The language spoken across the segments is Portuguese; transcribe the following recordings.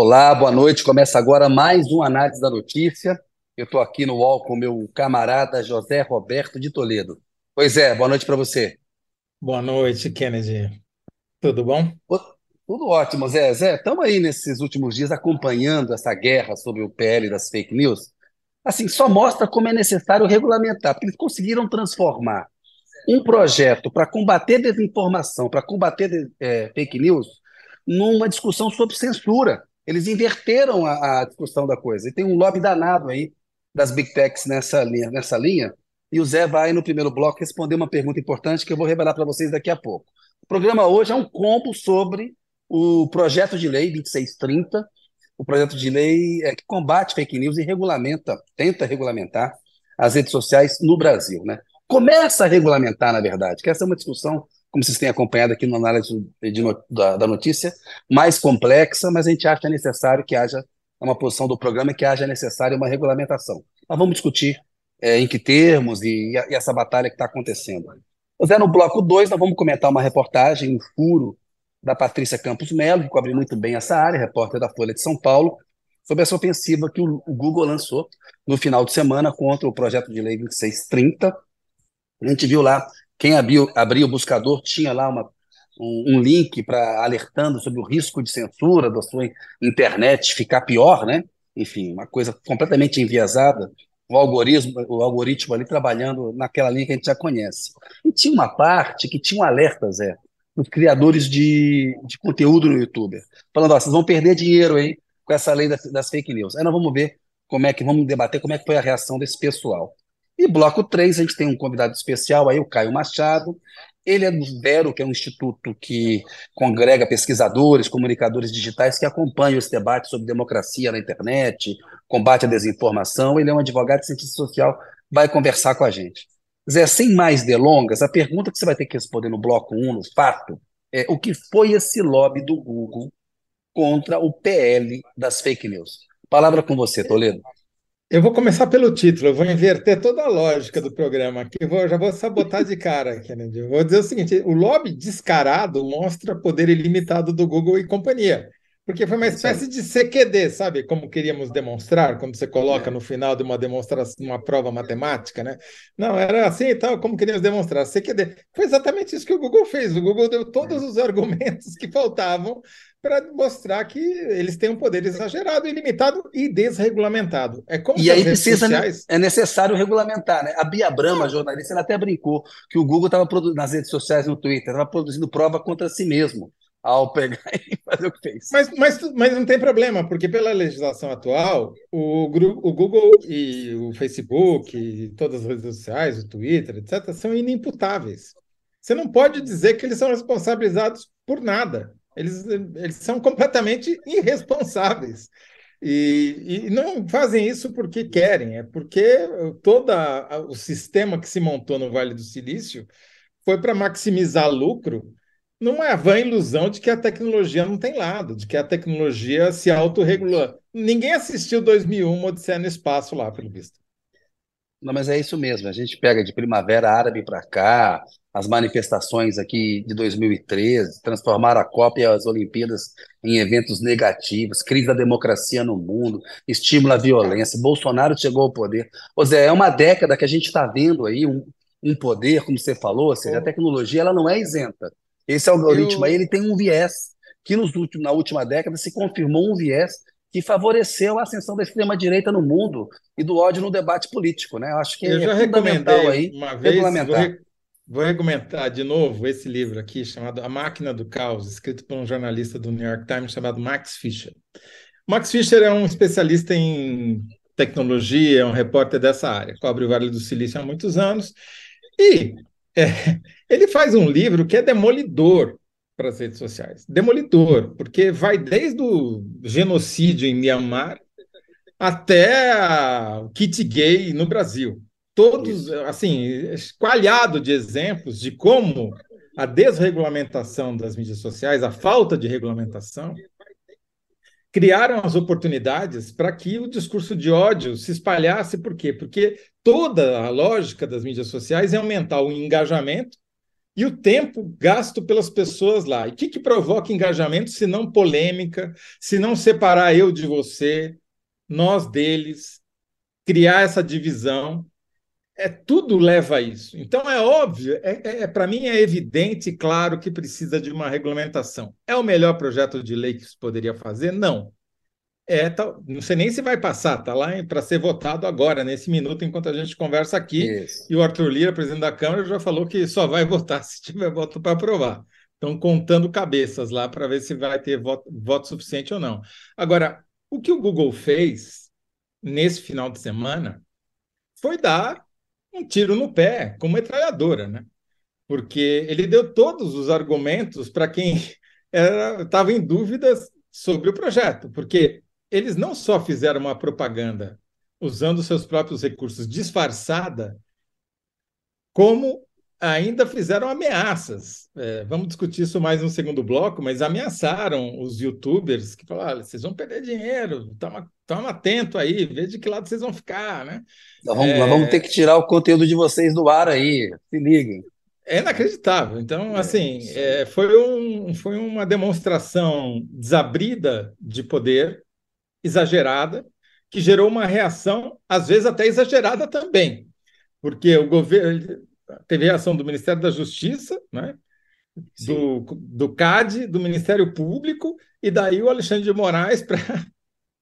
Olá, boa noite. Começa agora mais um Análise da Notícia. Eu estou aqui no UOL com meu camarada José Roberto de Toledo. Pois é, boa noite para você. Boa noite, Kennedy. Tudo bom? Tudo ótimo, Zé. Zé, estamos aí nesses últimos dias acompanhando essa guerra sobre o PL das fake news. Assim, só mostra como é necessário regulamentar, porque eles conseguiram transformar um projeto para combater desinformação, para combater é, fake news, numa discussão sobre censura. Eles inverteram a, a, discussão da coisa. E tem um lobby danado aí das big techs nessa linha, nessa linha. E o Zé vai, no primeiro bloco, responder uma pergunta importante que eu vou revelar para vocês daqui a pouco. O programa hoje é um combo sobre o projeto de lei 2630, o projeto de lei é, que combate fake news e regulamenta, tenta regulamentar as redes sociais no Brasil. Né? Começa a regulamentar, na verdade, que essa é uma discussão como vocês têm acompanhado aqui no análise da, da, notícia, mais complexa, mas a gente acha necessário que haja uma posição do programa que haja necessária uma regulamentação. Mas vamos discutir é, em que termos e, e, essa batalha que está acontecendo. Zé, no bloco 2, nós vamos comentar uma reportagem, um furo da Patrícia Campos Melo, que cobre muito bem essa área, repórter da Folha de São Paulo, sobre essa ofensiva que o Google lançou no final de semana contra o projeto de lei 2630. A gente viu lá quem abriu, abriu o buscador tinha lá uma, um, um link para alertando sobre o risco de censura da sua internet ficar pior, né? Enfim, uma coisa completamente enviesada. O algoritmo, o algoritmo ali trabalhando naquela linha que a gente já conhece. E tinha uma parte que tinha um alerta, Zé, os criadores de, de conteúdo no YouTube, falando: ó, vocês vão perder dinheiro aí com essa lei das, das fake news. Aí nós vamos ver como é que vamos debater como é que foi a reação desse pessoal. E bloco 3, a gente tem um convidado especial aí, o Caio Machado. Ele é do Vero, que é um instituto que congrega pesquisadores, comunicadores digitais que acompanham esse debate sobre democracia na internet, combate à desinformação. Ele é um advogado de cientista social, vai conversar com a gente. Zé, sem mais delongas, a pergunta que você vai ter que responder no bloco 1, no fato, é o que foi esse lobby do Google contra o PL das fake news? Palavra com você, Toledo. Eu vou começar pelo título, eu vou inverter toda a lógica do programa aqui, vou, já vou sabotar de cara, Kennedy. Eu vou dizer o seguinte: o lobby descarado mostra poder ilimitado do Google e companhia. Porque foi uma espécie de CQD, sabe? Como queríamos demonstrar, quando você coloca no final de uma demonstração, uma prova matemática, né? Não, era assim e tal, como queríamos demonstrar, CQD. Foi exatamente isso que o Google fez. O Google deu todos os argumentos que faltavam para mostrar que eles têm um poder exagerado, ilimitado e desregulamentado. É como e aí precisa, né, sociais... é necessário regulamentar, né? A Bia Brama, jornalista, ela até brincou que o Google estava nas redes sociais, no Twitter, estava produzindo prova contra si mesmo ao pegar e fazer o que fez. Mas, mas, mas não tem problema, porque pela legislação atual, o, o Google e o Facebook, e todas as redes sociais, o Twitter, etc., são inimputáveis. Você não pode dizer que eles são responsabilizados por nada. Eles, eles são completamente irresponsáveis. E, e, não fazem isso porque querem, é porque todo o sistema que se montou no Vale do Silício foi para maximizar lucro numa vã ilusão de que a tecnologia não tem lado, de que a tecnologia se autorregula. Ninguém assistiu 2001 Odisseia no Espaço lá, pelo visto. Não, mas é isso mesmo. A gente pega de Primavera Árabe para cá, as manifestações aqui de 2013, transformaram a Copa e as Olimpíadas em eventos negativos, crise da democracia no mundo, estímulo à violência. Bolsonaro chegou ao poder. Ou seja, é uma década que a gente está vendo aí um, um poder, como você falou, ou seja, a tecnologia ela não é isenta. Esse algoritmo Eu... aí ele tem um viés que nos últimos, na última década se confirmou um viés que favoreceu a ascensão da extrema-direita no mundo e do ódio no debate político. Né? Eu acho que Eu é fundamental aí uma vez, regulamentar. Vou, vou argumentar de novo esse livro aqui, chamado A Máquina do Caos, escrito por um jornalista do New York Times chamado Max Fisher. Max Fisher é um especialista em tecnologia, é um repórter dessa área, cobre o Vale do Silício há muitos anos, e é, ele faz um livro que é demolidor para as redes sociais. Demolidor, porque vai desde o genocídio em Myanmar até o kit gay no Brasil. Todos, assim, esqualhado de exemplos de como a desregulamentação das mídias sociais, a falta de regulamentação, criaram as oportunidades para que o discurso de ódio se espalhasse. Por quê? Porque toda a lógica das mídias sociais é aumentar o engajamento e o tempo gasto pelas pessoas lá. E o que, que provoca engajamento se não polêmica, se não separar eu de você, nós deles, criar essa divisão? É, tudo leva a isso. Então é óbvio, é, é, é para mim é evidente e claro que precisa de uma regulamentação. É o melhor projeto de lei que se poderia fazer? Não. É, tá, não sei nem se vai passar, está lá para ser votado agora, nesse minuto, enquanto a gente conversa aqui. Isso. E o Arthur Lira, presidente da Câmara, já falou que só vai votar se tiver voto para aprovar. Estão contando cabeças lá para ver se vai ter voto, voto suficiente ou não. Agora, o que o Google fez nesse final de semana foi dar um tiro no pé, com metralhadora, né? Porque ele deu todos os argumentos para quem estava em dúvidas sobre o projeto, porque eles não só fizeram uma propaganda usando seus próprios recursos disfarçada, como ainda fizeram ameaças. É, vamos discutir isso mais no segundo bloco, mas ameaçaram os youtubers que falaram: vocês vão perder dinheiro, toma, toma atento aí, vê de que lado vocês vão ficar, né? Nós vamos, é... nós vamos ter que tirar o conteúdo de vocês do ar aí, se liguem. É inacreditável. Então, é, assim, é, foi, um, foi uma demonstração desabrida de poder exagerada, que gerou uma reação, às vezes até exagerada também, porque o governo teve reação do Ministério da Justiça, né? do, do CAD, do Ministério Público, e daí o Alexandre de Moraes, para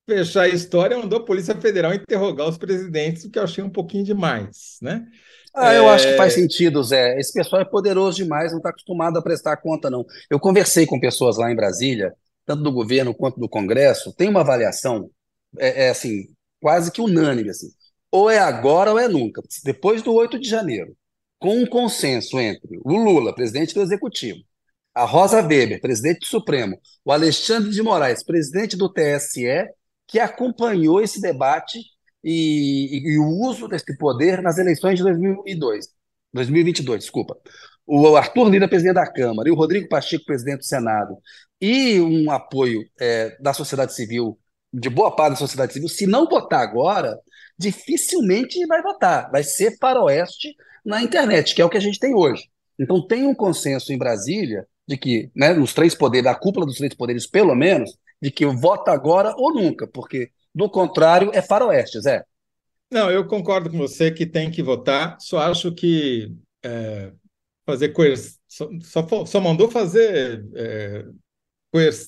fechar a história, mandou a Polícia Federal interrogar os presidentes, o que eu achei um pouquinho demais. Né? Ah, eu é... acho que faz sentido, Zé. Esse pessoal é poderoso demais, não está acostumado a prestar conta, não. Eu conversei com pessoas lá em Brasília tanto do governo quanto do Congresso, tem uma avaliação, é, é assim, quase que unânime, assim, ou é agora ou é nunca. Depois do 8 de janeiro, com um consenso entre o Lula, presidente do Executivo, a Rosa Weber, presidente do Supremo, o Alexandre de Moraes, presidente do TSE, que acompanhou esse debate e, e, e o uso desse poder nas eleições de 2002, 2022, desculpa. O Arthur Lira, presidente da Câmara, e o Rodrigo Pacheco, presidente do Senado, e um apoio é, da sociedade civil, de boa parte da sociedade civil, se não votar agora, dificilmente vai votar. Vai ser faroeste na internet, que é o que a gente tem hoje. Então tem um consenso em Brasília de que, né, nos três poderes, da cúpula dos três poderes, pelo menos, de que vota agora ou nunca, porque do contrário é faroeste, Zé. Não, eu concordo com você que tem que votar, só acho que é, fazer coerção. Só, só, só, mandou fazer é,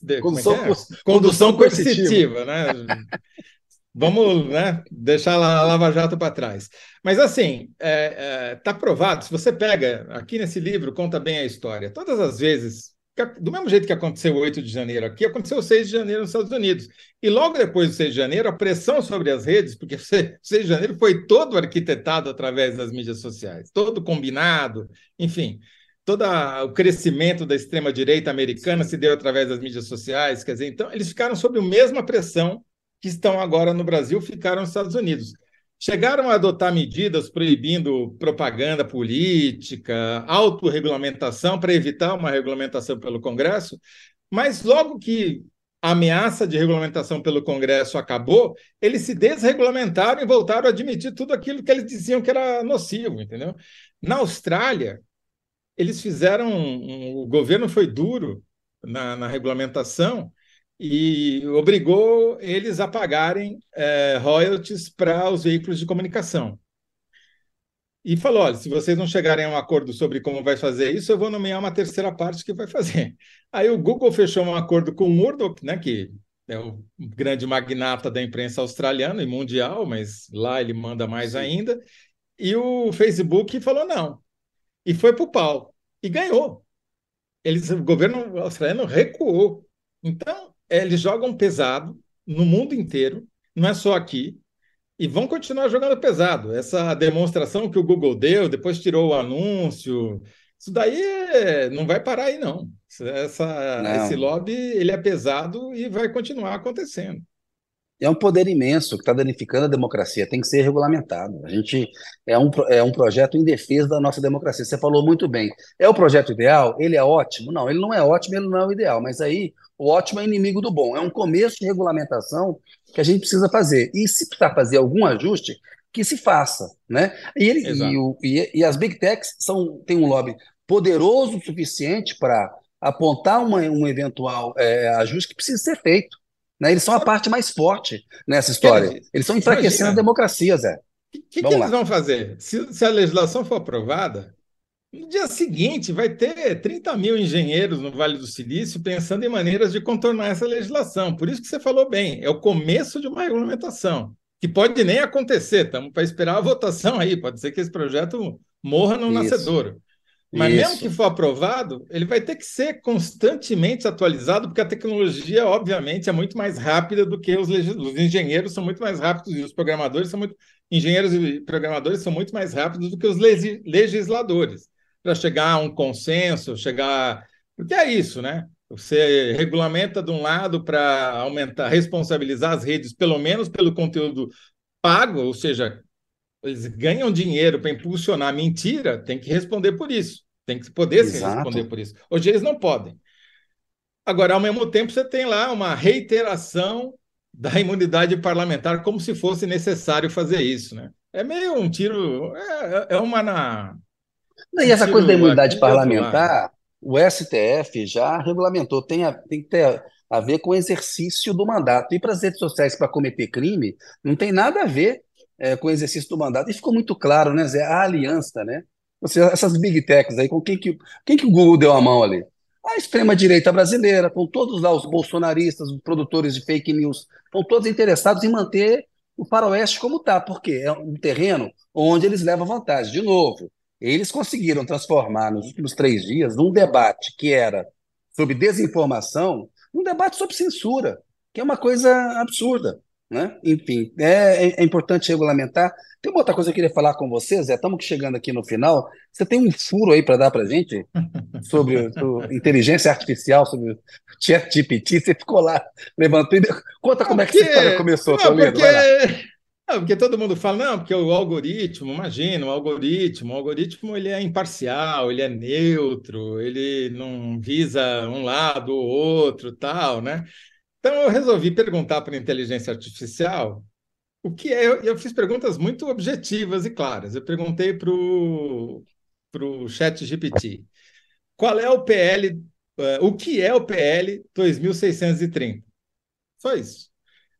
de, condução, é é? condução, coercitiva, coercitiva né? Vamos né, deixar a Lava Jato para trás. Mas, assim, está é, é, tá provado. Se você pega, aqui nesse livro, conta bem a história. Todas as vezes, do mesmo jeito que aconteceu o 8 de janeiro aqui, aconteceu o 6 de janeiro nos Estados Unidos. E logo depois do 6 de janeiro, a pressão sobre as redes, porque o 6 de janeiro foi todo arquitetado através das mídias sociais, todo combinado, enfim todo o crescimento da extrema-direita americana se deu através das mídias sociais, quer dizer, então eles ficaram sob a mesma pressão que estão agora no Brasil, ficaram nos Estados Unidos. Chegaram a adotar medidas proibindo propaganda política, autorregulamentação para evitar uma regulamentação pelo Congresso, mas logo que a ameaça de regulamentação pelo Congresso acabou, eles se desregulamentaram e voltaram a admitir tudo aquilo que eles diziam que era nocivo, entendeu? Na Austrália, eles fizeram. Um, o governo foi duro na, na, regulamentação e obrigou eles a pagarem é, royalties para os veículos de comunicação. E falou: olha, se vocês não chegarem a um acordo sobre como vai fazer isso, eu vou nomear uma terceira parte que vai fazer. Aí o Google fechou um acordo com o Murdoch, né, que é o grande magnata da imprensa australiana e mundial, mas lá ele manda mais ainda. E o Facebook falou: não, e foi para o pau. E ganhou. Eles, o governo australiano recuou. Então, eles jogam pesado no mundo inteiro, não é só aqui, e vão continuar jogando pesado. Essa demonstração que o Google deu, depois tirou o anúncio, isso daí é, não vai parar aí, não. Essa, não. Esse lobby ele é pesado e vai continuar acontecendo é um poder imenso que está danificando a democracia, tem que ser regulamentado. A gente é um, é um projeto em defesa da nossa democracia. Você falou muito bem. É o projeto ideal? Ele é ótimo? Não, ele não é ótimo, ele não é o ideal, mas aí o ótimo é inimigo do bom. É um começo de regulamentação que a gente precisa fazer. E se precisar fazer algum ajuste, que se faça. Né? E, ele, e, o, e, e as big techs são, têm um lobby poderoso o suficiente para apontar uma, um eventual é, ajuste que precisa ser feito. Né? Eles são a parte mais forte nessa história. Eles estão enfraquecendo a democracia, Zé. O que, que, que eles vão fazer? Se, se, a legislação for aprovada, no dia seguinte vai ter 30 mil engenheiros no Vale do Silício pensando em maneiras de contornar essa legislação. Por isso que você falou bem, é o começo de uma regulamentação, que pode nem acontecer, estamos para esperar a votação aí, pode ser que esse projeto morra no isso. nascedouro. Mas Isso. mesmo que for aprovado, ele vai ter que ser constantemente atualizado, porque a tecnologia, obviamente, é muito mais rápida do que os, os engenheiros são muito mais rápidos e os programadores são muito engenheiros e programadores são muito mais rápidos do que os legisladores para chegar a um consenso, chegar porque é isso, né? Você regulamenta de um lado para aumentar, responsabilizar as redes, pelo menos pelo conteúdo pago, ou seja, eles ganham dinheiro para impulsionar mentira, tem que responder por isso. Tem que poder Exato. se responder por isso. Hoje eles não podem. Agora, ao mesmo tempo, você tem lá uma reiteração da imunidade parlamentar, como se fosse necessário fazer isso, né? É meio um tiro, é, é uma na. Não, e essa coisa da imunidade parlamentar, o STF já regulamentou, tem, a, tem que ter a ver com o exercício do mandato. E para as redes sociais para cometer crime, não tem nada a ver é, com o exercício do mandato. E ficou muito claro, né, Zé? A aliança, né? Você, essas big techs aí, com quem que, quem que o Google deu a mão ali? A extrema-direita brasileira, com todos lá os bolsonaristas, os produtores de fake news, estão todos interessados em manter o faroeste como está, porque é um terreno onde eles levam vantagem. De novo, eles conseguiram transformar nos últimos três dias um debate que era sobre desinformação, um debate sobre censura, que é uma coisa absurda. Né? Enfim, é, é, é, importante regulamentar. Tem uma outra coisa que eu queria falar com vocês, Zé. Estamos chegando aqui no final. Você tem um furo aí para dar para gente sobre, sobre, inteligência artificial, sobre o chat GPT? Você ficou lá, levantou e conta como porque, é que essa história começou, não. Porque... Não, porque todo mundo fala, não, porque o algoritmo, imagina, o algoritmo, o algoritmo ele é imparcial, ele é neutro, ele não visa um lado ou outro, tal, né? Então, eu resolvi perguntar para a inteligência artificial o que é. Eu, eu fiz perguntas muito objetivas e claras. Eu perguntei para o Chat GPT qual é o PL, eh, o que é o PL 2630. Só isso.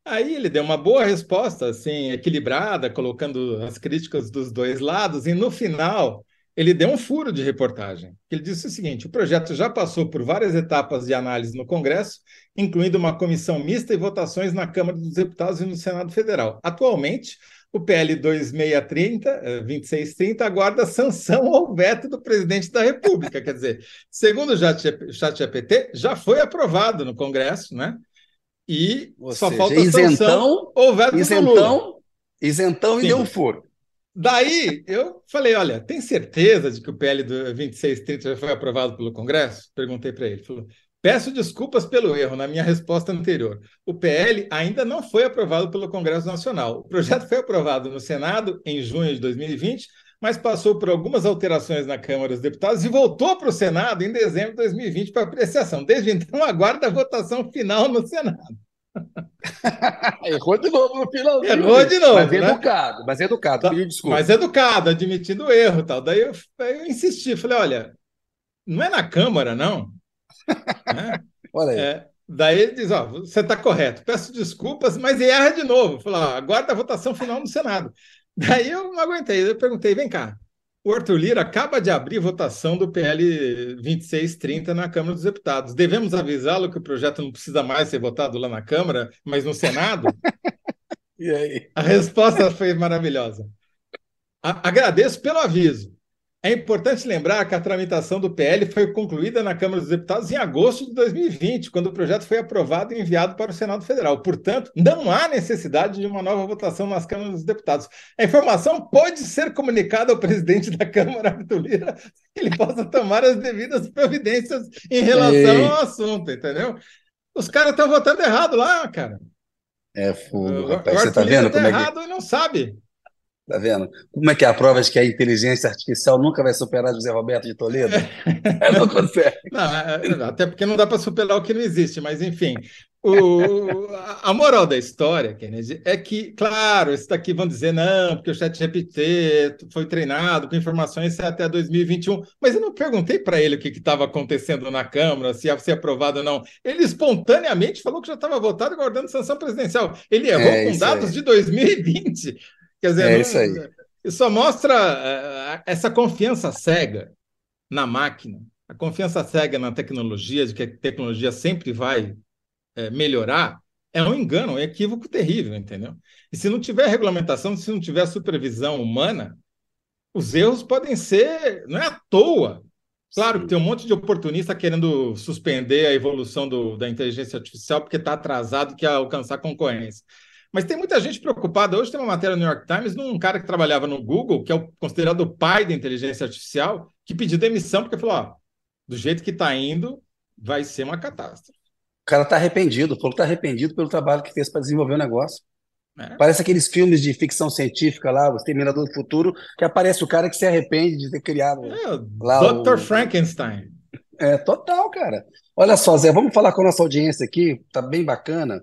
Aí ele deu uma boa resposta, assim, equilibrada, colocando as críticas dos dois lados, e no final ele deu um furo de reportagem. Ele disse o seguinte: o projeto já passou por várias etapas de análise no Congresso, incluindo uma comissão mista e votações na Câmara dos Deputados e no Senado Federal. Atualmente, o PL 2630, 2630 aguarda sanção ao veto do presidente da República. Quer dizer, segundo o ChatGPT, já foi aprovado no Congresso, né? E Ou só seja, falta isentão, sanção ou veto isentão, do Lula. Isentão e Sim. deu um furo. Daí eu falei: olha, tem certeza de que o PL do 2630 já foi aprovado pelo Congresso? Perguntei para ele. Falou: peço desculpas pelo erro na minha resposta anterior. O PL ainda não foi aprovado pelo Congresso Nacional. O projeto foi aprovado no Senado em junho de 2020, mas passou por algumas alterações na Câmara dos Deputados e voltou para o Senado em dezembro de 2020 para apreciação. Desde então, aguarda a votação final no Senado. Errou de novo no final. Errou de novo. Mas né? educado, mas educado, tá, desculpa. Mas educado, admitindo o erro tal. Daí eu, eu insisti, falei: olha, não é na Câmara, não. né? Olha aí. É, daí ele diz: ó, você está correto, peço desculpas, mas erra de novo. Falei, ó, aguarda a votação final no Senado. Daí eu não aguentei, eu perguntei: vem cá, o Arthur Lira acaba de abrir votação do PL 2630 na Câmara dos Deputados. Devemos avisá-lo que o projeto não precisa mais ser votado lá na Câmara, mas no Senado? e aí? A resposta foi maravilhosa. A agradeço pelo aviso. É importante lembrar que a tramitação do PL foi concluída na Câmara dos Deputados em agosto de 2020, quando o projeto foi aprovado e enviado para o Senado Federal. Portanto, não há necessidade de uma nova votação nas Câmaras dos Deputados. A informação pode ser comunicada ao presidente da Câmara, Arthur Lira, que ele possa tomar as devidas providências em relação Ei. ao assunto, entendeu? Os caras estão votando errado lá, cara. É fogo, rapaz. Você está vendo como é que... errado e não sabe. Tá vendo? Como é que é a prova de que a inteligência artificial nunca vai superar José Roberto de Toledo? não consegue. Não, é, é, até porque não dá para superar o que não existe, mas enfim. O, a moral da história, Kennedy, é que, claro, esse daqui vão dizer não, porque o chat GPT foi treinado com informações até 2021, mas eu não perguntei para ele o que estava acontecendo na Câmara, se ia ser aprovado ou não. Ele espontaneamente falou que já estava votado e guardando sanção presidencial. Ele errou é, com dados aí. de 2020. Quer dizer, é não, isso aí. Isso só mostra uh, essa confiança cega na máquina, a confiança cega na tecnologia, de que a tecnologia sempre vai uh, melhorar, é um engano, é um equívoco terrível, entendeu? E se não tiver regulamentação, se não tiver supervisão humana, os erros podem ser, não é à toa. Claro que tem um monte de oportunista querendo suspender a evolução do, da inteligência artificial porque está atrasado que alcançar concorrência. Mas tem muita gente preocupada. Hoje tem uma matéria no New York Times de um cara que trabalhava no Google, que é o considerado o pai da inteligência artificial, que pediu demissão porque falou: ó, do jeito que está indo, vai ser uma catástrofe. O cara está arrependido, falou que está arrependido pelo trabalho que fez para desenvolver o negócio. É. Parece aqueles filmes de ficção científica lá, o Exterminador do Futuro, que aparece o cara que se arrepende de ter criado. É, lá Dr. O... Frankenstein. É, total, cara. Olha só, Zé, vamos falar com a nossa audiência aqui, tá bem bacana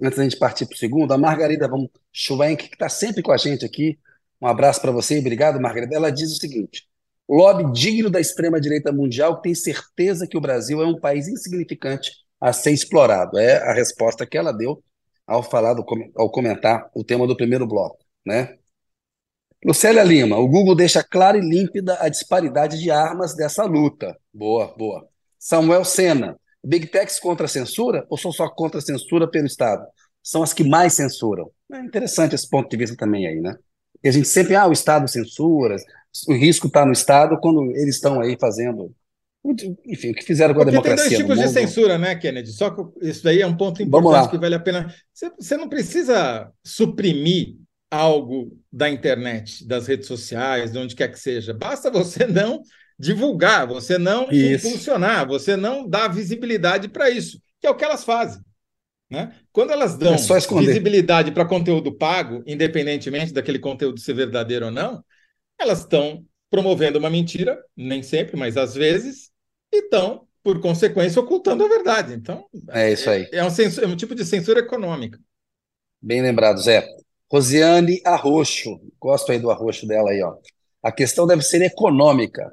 antes da gente partir para o segundo, a Margarida Von Schwenk, que está sempre com a gente aqui. Um abraço para você, obrigado, Margarida. Ela diz o seguinte: lobby digno da extrema-direita mundial tem certeza que o Brasil é um país insignificante a ser explorado. É a resposta que ela deu ao falar do, ao comentar o tema do primeiro bloco, né? Lucélia Lima, o Google deixa clara e límpida a disparidade de armas dessa luta. Boa, boa. Samuel Sena, Big Techs contra a censura ou são só contra a censura pelo Estado? São as que mais censuram. É interessante esse ponto de vista também aí, né? E a gente sempre, ah, o Estado censura, o risco está no Estado quando eles estão aí fazendo enfim, o que fizeram com a Porque democracia. Tem dois tipos de censura, né, Kennedy? Só que isso daí é um ponto importante que vale a pena. Você, não precisa suprimir algo da internet, das redes sociais, de onde quer que seja. Basta você não divulgar, você não isso. impulsionar, você não dá visibilidade para isso, que é o que elas fazem. Né? Quando elas dão é visibilidade para conteúdo pago, independentemente daquele conteúdo ser verdadeiro ou não, elas estão promovendo uma mentira, nem sempre, mas às vezes, e estão, por consequência, ocultando a verdade. Então, é isso aí. É, é um, censura, é um tipo de censura econômica. Bem lembrado, Zé. Rosiane Arroxo, gosto aí do arroxo dela aí, ó. A questão deve ser econômica.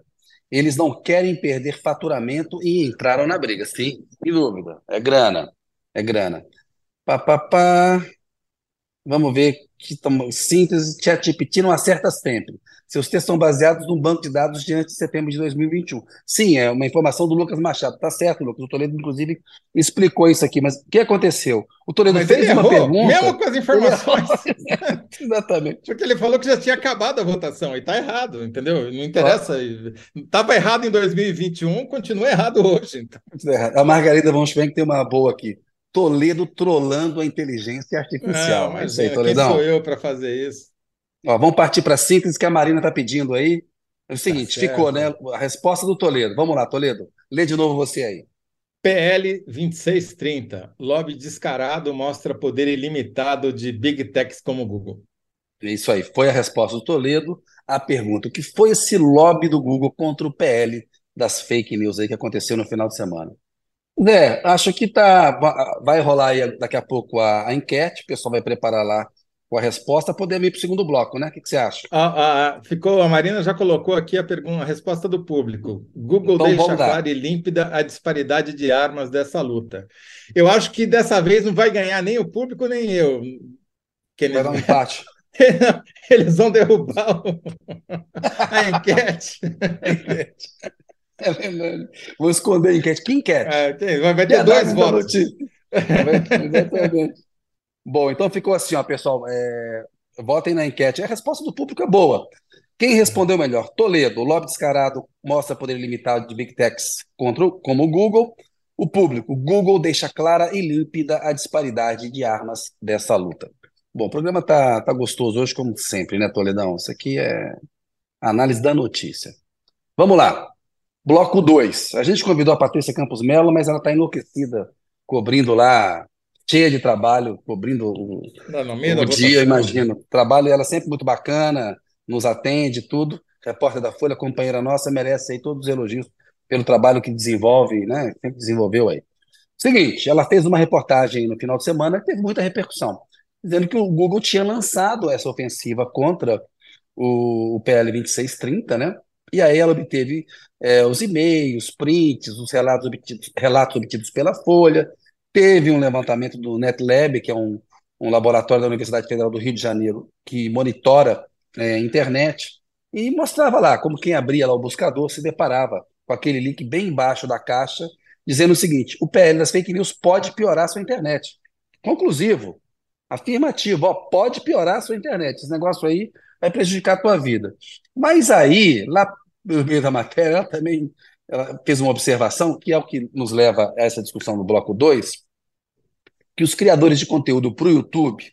Eles não querem perder faturamento e entraram na briga. Sim, sem dúvida. É grana. É grana. Pá, pá, pá. Vamos ver que síntese, ChatGPT não acerta sempre. Seus textos são baseados num banco de dados de antes de setembro de 2021. Sim, é uma informação do Lucas Machado. Tá certo, Lucas. O Toledo, inclusive, explicou isso aqui. Mas o que aconteceu? O Toledo mas fez uma errou, pergunta. Mesmo com as informações. Exatamente. Porque ele falou que já tinha acabado a votação. E tá errado, entendeu? Não interessa. Estava errado em 2021, continua errado hoje. Então. A Margarida Von Schwenk tem uma boa aqui. Toledo trolando a inteligência artificial. Não, mas é, quem sou eu para fazer isso? Ó, vamos partir para a síntese que a Marina está pedindo aí. É o seguinte, tá ficou, né? A resposta do Toledo. Vamos lá, Toledo. Lê de novo você aí. PL 2630. Lobby descarado mostra poder ilimitado de big techs como o Google. Isso aí, foi a resposta do Toledo. A pergunta: o que foi esse lobby do Google contra o PL das fake news aí que aconteceu no final de semana? Zé, acho que tá, vai rolar aí daqui a pouco a, a enquete, o pessoal vai preparar lá com a resposta, podemos ir para o segundo bloco, né? O que, que você acha? Ah, ah, ficou, a Marina já colocou aqui a pergunta, a resposta do público. Google então, deixa clara e límpida a disparidade de armas dessa luta. Eu acho que dessa vez não vai ganhar nem o público, nem eu. Vai dar um empate. Eles vão derrubar o... a enquete. a enquete. Vou esconder a enquete. Que enquete? É, vai, vai ter dois votos. Exatamente. Bom, então ficou assim, ó, pessoal. É... Votem na enquete. A resposta do público é boa. Quem respondeu melhor? Toledo. O lobby descarado mostra poder limitado de Big Techs contra, como o Google. O público. Google deixa clara e límpida a disparidade de armas dessa luta. Bom, o programa tá, tá gostoso hoje, como sempre, né, Toledão? Isso aqui é análise da notícia. Vamos lá. Bloco 2. A gente convidou a Patrícia Campos Melo, mas ela está enlouquecida cobrindo lá cheia de trabalho, cobrindo o, não, meio o dia, imagino. Trabalho ela sempre muito bacana, nos atende, tudo. Repórter da Folha, companheira nossa, merece aí todos os elogios pelo trabalho que desenvolve, né? Sempre desenvolveu aí. Seguinte, ela fez uma reportagem no final de semana que teve muita repercussão, dizendo que o Google tinha lançado essa ofensiva contra o, o PL 2630, né? E aí ela obteve é, os e-mails, prints, os relatos obtidos, relatos obtidos pela Folha, teve um levantamento do NetLab, que é um, um laboratório da Universidade Federal do Rio de Janeiro, que monitora é, internet, e mostrava lá como quem abria lá o buscador se deparava com aquele link bem embaixo da caixa, dizendo o seguinte: o PL das fake news pode piorar a sua internet. Conclusivo, afirmativo, ó, pode piorar a sua internet. Esse negócio aí vai prejudicar a tua vida. Mas aí, lá no meio da matéria, ela também ela fez uma observação, que é o que nos leva a essa discussão no bloco 2, que os criadores de conteúdo para o YouTube,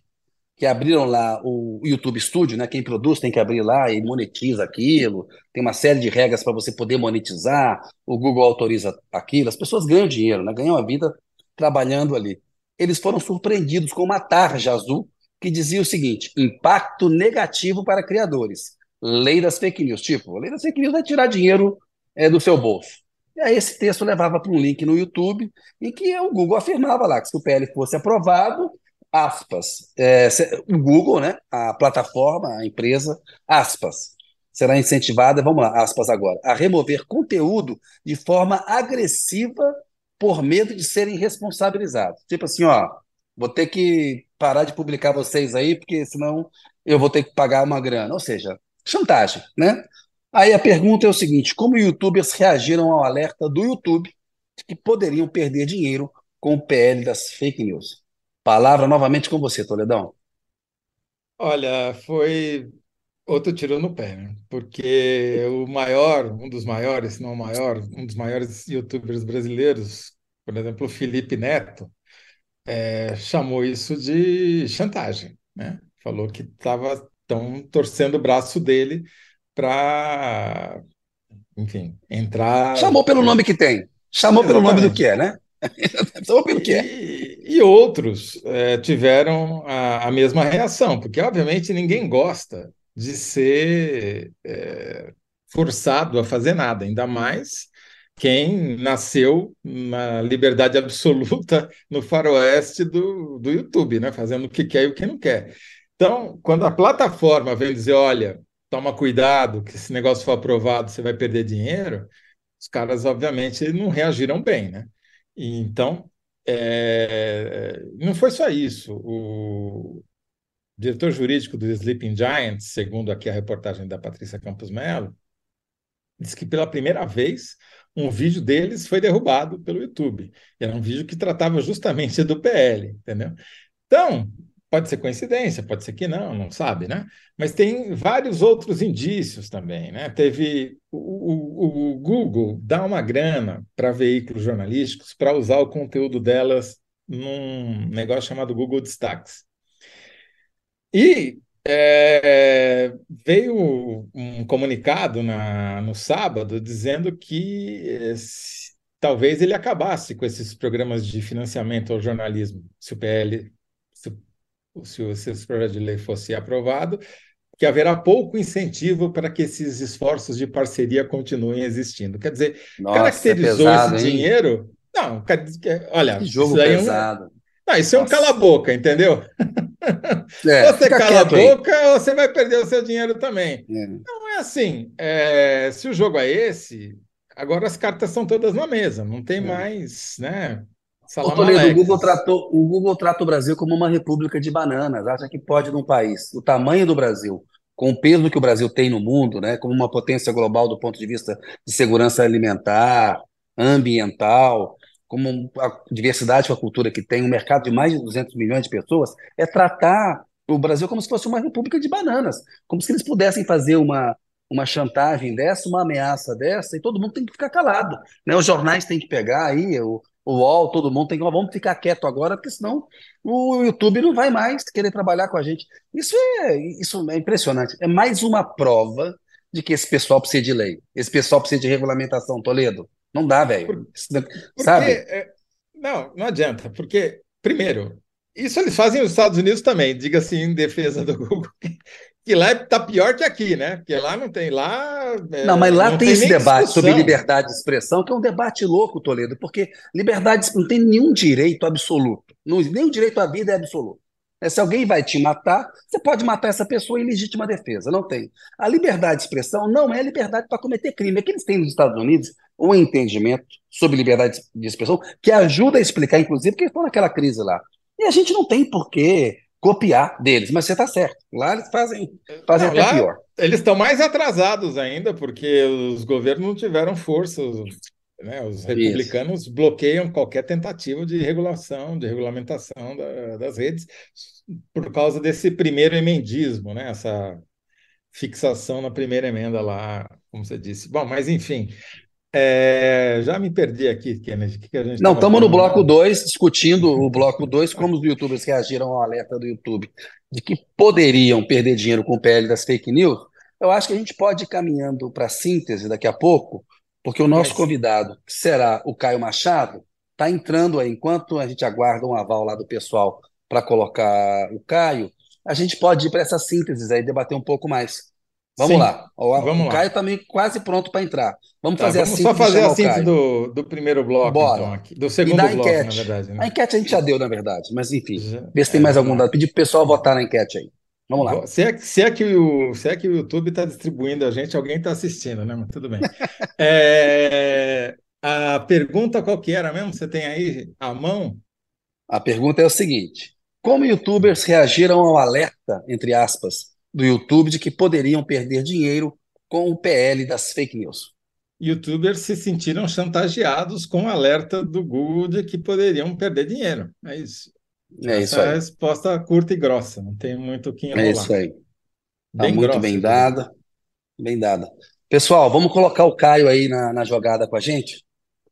que abriram lá o YouTube Studio, né? Quem produz tem que abrir lá e monetiza aquilo. Tem uma série de regras para você poder monetizar. O Google autoriza aquilo. As pessoas ganham dinheiro, né? Ganham a vida trabalhando ali. Eles foram surpreendidos com uma tarja azul que dizia o seguinte: impacto negativo para criadores. Lei das fake news. Tipo, a lei das fake news vai tirar dinheiro é, do seu bolso. E aí esse texto levava para um link no YouTube em que o Google afirmava lá que se o PL fosse aprovado, aspas, é, o Google, né, a plataforma, a empresa, aspas, será incentivada, vamos lá, aspas agora, a remover conteúdo de forma agressiva por medo de serem responsabilizados. Tipo assim, ó, vou ter que parar de publicar vocês aí, porque senão eu vou ter que pagar uma grana. Ou seja, chantagem, né? Aí a pergunta é o seguinte: como youtubers reagiram ao alerta do YouTube de que poderiam perder dinheiro com o PL das fake news? Palavra novamente com você, Toledão. Olha, foi outro tiro no pé, né? porque o maior, um dos maiores, se não o maior, um dos maiores youtubers brasileiros, por exemplo, o Felipe Neto, é, chamou isso de chantagem, né? Falou que estava tão torcendo o braço dele para, enfim, entrar. Chamou pelo nome que tem. Chamou Exatamente. pelo nome do que é, né? Chamou pelo que é. E outros é, tiveram a, a, mesma reação, porque obviamente ninguém gosta de ser é, forçado a fazer nada, ainda mais quem nasceu na liberdade absoluta no faroeste do, do YouTube, né? fazendo o que quer e o que não quer. Então, quando a plataforma vem dizer, olha, toma cuidado, que esse negócio for aprovado, você vai perder dinheiro, os caras, obviamente, não reagiram bem, né? E, então, é... não foi só isso. O diretor jurídico do Sleeping Giants, segundo aqui a reportagem da Patrícia Campos Melo, disse que pela primeira vez um vídeo deles foi derrubado pelo YouTube. Era um vídeo que tratava justamente do PL, entendeu? Então, Pode ser coincidência, pode ser que não, não sabe, né? Mas tem vários outros indícios também, né? Teve o, o, o Google dá uma grana para veículos jornalísticos para usar o conteúdo delas num negócio chamado Google Destaques. E é, veio um comunicado na, no sábado dizendo que talvez ele acabasse com esses programas de financiamento ao jornalismo, se o PL se, o, se esse projeto de lei fosse aprovado, que haverá pouco incentivo para que esses esforços de parceria continuem existindo. Quer dizer, Nossa, caracterizou é pesado, esse hein? dinheiro. Não, olha, que jogo isso pesado. É um... Não, isso Nossa. é um cala-boca, entendeu? É, você cala a boca, você vai perder o seu dinheiro também. É. Não é assim. É, se o jogo é esse, agora as cartas são todas na mesa, não tem é. mais, né? O Toledo, o Google, tratou, o Google trata o Brasil como uma república de bananas, acha que pode num país, o tamanho do Brasil, com o peso que o Brasil tem no mundo, né, como uma potência global do ponto de vista de segurança alimentar, ambiental, como a diversidade com a cultura que tem, um mercado de mais de 200 milhões de pessoas, é tratar o Brasil como se fosse uma república de bananas, como se eles pudessem fazer uma, uma chantagem dessa, uma ameaça dessa, e todo mundo tem que ficar calado. Né? Os jornais têm que pegar aí, o, o UOL, todo mundo tem que, vamos ficar quieto agora, porque senão o YouTube não vai mais querer trabalhar com a gente. Isso é, isso é impressionante. É mais uma prova de que esse pessoal precisa de lei. Esse pessoal precisa de regulamentação, Toledo. Não dá, velho. Sabe? É, não, não adianta, porque primeiro, isso eles fazem nos Estados Unidos também, diga assim, em defesa do Google, que lá está pior que aqui, né? Porque lá não tem lá. É, não, mas lá não tem, tem esse debate discussão. sobre liberdade de expressão, que é um debate louco, Toledo, porque liberdade não tem nenhum direito absoluto. Não, o direito à vida é absoluto. É, se alguém vai te matar, você pode matar essa pessoa em legítima defesa. Não tem. A liberdade de expressão não é liberdade para cometer crime. É que eles têm nos Estados Unidos um entendimento sobre liberdade de expressão que ajuda a explicar, inclusive, porque eles estão naquela crise lá. E a gente não tem por que copiar deles, mas você está certo. Lá eles fazem, fazem não, até pior. Eles estão mais atrasados ainda, porque os governos não tiveram força. Né? Os republicanos Isso. bloqueiam qualquer tentativa de regulação, de regulamentação da, das redes, por causa desse primeiro emendismo, né? essa fixação na primeira emenda lá, como você disse. Bom, mas enfim, é, já me perdi aqui, Kennedy. Que que a gente Não, estamos no bloco 2, discutindo o bloco 2, como os youtubers reagiram ao alerta do YouTube de que poderiam perder dinheiro com o PL das fake news. Eu acho que a gente pode ir caminhando para a síntese daqui a pouco, porque o nosso convidado, que será o Caio Machado, está entrando aí. Enquanto a gente aguarda um aval lá do pessoal para colocar o Caio, a gente pode ir para essa síntese aí, debater um pouco mais. Vamos Sim. lá. O, vamos o Caio está meio quase pronto para entrar. Vamos tá, fazer vamos assim. Só fazer a síntese do, do primeiro bloco, Bora. então, aqui. Do segundo bloco, enquete. na verdade. Né? A enquete a gente já deu, na verdade, mas enfim. Já, vê se tem é, mais algum dado. Pedir para o pessoal votar na enquete aí. Vamos lá. Se é, se é, que, o, se é que o YouTube está distribuindo a gente, alguém está assistindo, né? Mas tudo bem. é, a pergunta qual que era mesmo? Você tem aí a mão? A pergunta é o seguinte: como youtubers reagiram ao alerta, entre aspas, do YouTube de que poderiam perder dinheiro com o PL das fake news. Youtubers se sentiram chantageados com o alerta do Google de que poderiam perder dinheiro. É isso. É Essa isso aí. é a resposta curta e grossa, não tem muito o que enrolar. É isso aí. Tá bem muito grossa, bem dada. Bem dada. Pessoal, vamos colocar o Caio aí na, na jogada com a gente,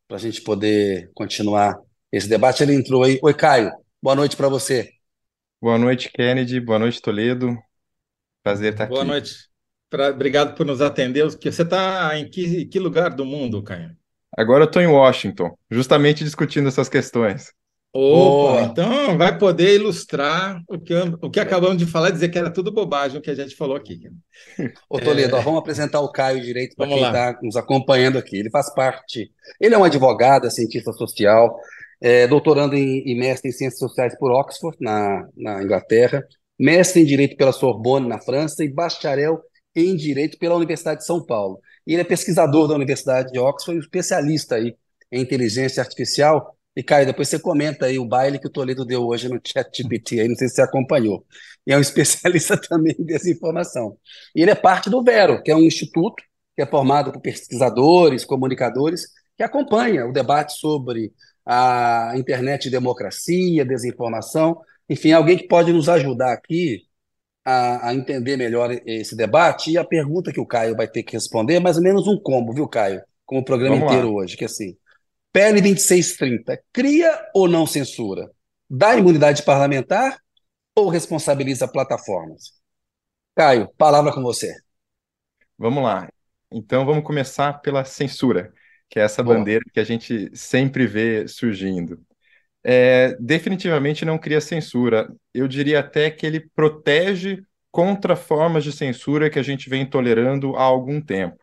para a gente poder continuar esse debate. Ele entrou aí. Oi, Caio. Boa noite para você. Boa noite, Kennedy. Boa noite, Toledo. Prazer estar Boa aqui. Boa noite. Pra, obrigado por nos atender. Você está em que, que, lugar do mundo, Caio? Agora eu estou em Washington, justamente discutindo essas questões. Opa, então vai poder ilustrar o que, o que acabamos de falar, dizer que era tudo bobagem o que a gente falou aqui. Ô Toledo, é... ó, vamos apresentar o Caio direito para quem está nos acompanhando aqui. Ele faz parte, ele é um advogado, é cientista social, é, doutorando em, e mestre em Ciências Sociais por Oxford, na, na Inglaterra, mestre em Direito pela Sorbonne, na França, e bacharel em Direito pela Universidade de São Paulo. E ele é pesquisador da Universidade de Oxford, especialista aí em inteligência artificial. E, Caio, depois você comenta aí o baile que o Toledo deu hoje no ChatGPT, aí não sei se você acompanhou. E é um especialista também em desinformação. E ele é parte do Vero, que é um instituto que é formado por pesquisadores, comunicadores, que acompanha o debate sobre a internet e democracia, desinformação, enfim, alguém que pode nos ajudar aqui a, a, entender melhor esse debate. E a pergunta que o Caio vai ter que responder é mais ou menos um combo, viu, Caio? Como o programa Vamos inteiro lá. hoje, que é assim. PL 2630, cria ou não censura? Dá imunidade parlamentar ou responsabiliza plataformas? Caio, palavra com você. Vamos lá. Então vamos começar pela censura, que é essa Boa. bandeira que a gente sempre vê surgindo é, definitivamente não cria censura. Eu diria até que ele protege contra formas de censura que a gente vem tolerando há algum tempo.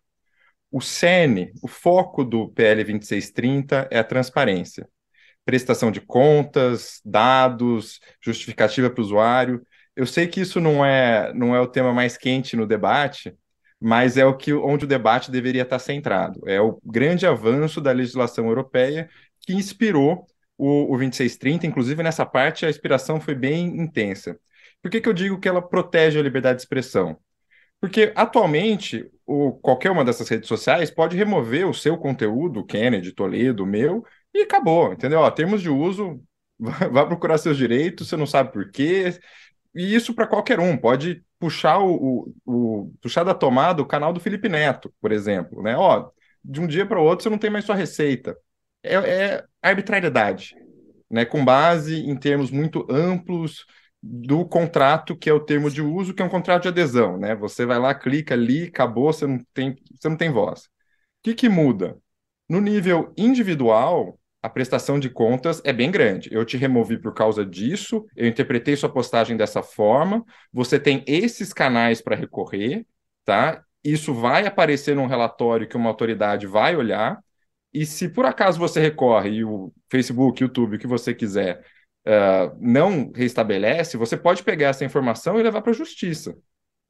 O cerne, o foco do PL 2630 é a transparência. Prestação de contas, dados, justificativa para o usuário. Eu sei que isso não é, não é o tema mais quente no debate, mas é o que onde o debate deveria estar centrado. É o grande avanço da legislação europeia que inspirou o, o 2630, inclusive nessa parte a inspiração foi bem intensa. Por que, que eu digo que ela protege a liberdade de expressão? Porque atualmente o, qualquer uma dessas redes sociais pode remover o seu conteúdo, Kennedy, Toledo, meu, e acabou, entendeu? Ó, termos de uso, vá procurar seus direitos, você não sabe por quê. E isso para qualquer um, pode puxar o, o, o, puxar da tomada o canal do Felipe Neto, por exemplo, né? Ó, de um dia para o outro você não tem mais sua receita é, é arbitrariedade, né, com base em termos muito amplos do contrato, que é o termo de uso, que é um contrato de adesão. Né? Você vai lá, clica ali, acabou, você não tem, você não tem voz. O que, que muda? No nível individual, a prestação de contas é bem grande. Eu te removi por causa disso, eu interpretei sua postagem dessa forma, você tem esses canais para recorrer, tá? Isso vai aparecer num relatório que uma autoridade vai olhar, e se por acaso você recorre e o Facebook, YouTube, o que você quiser, uh, não restabelece, você pode pegar essa informação e levar para a justiça.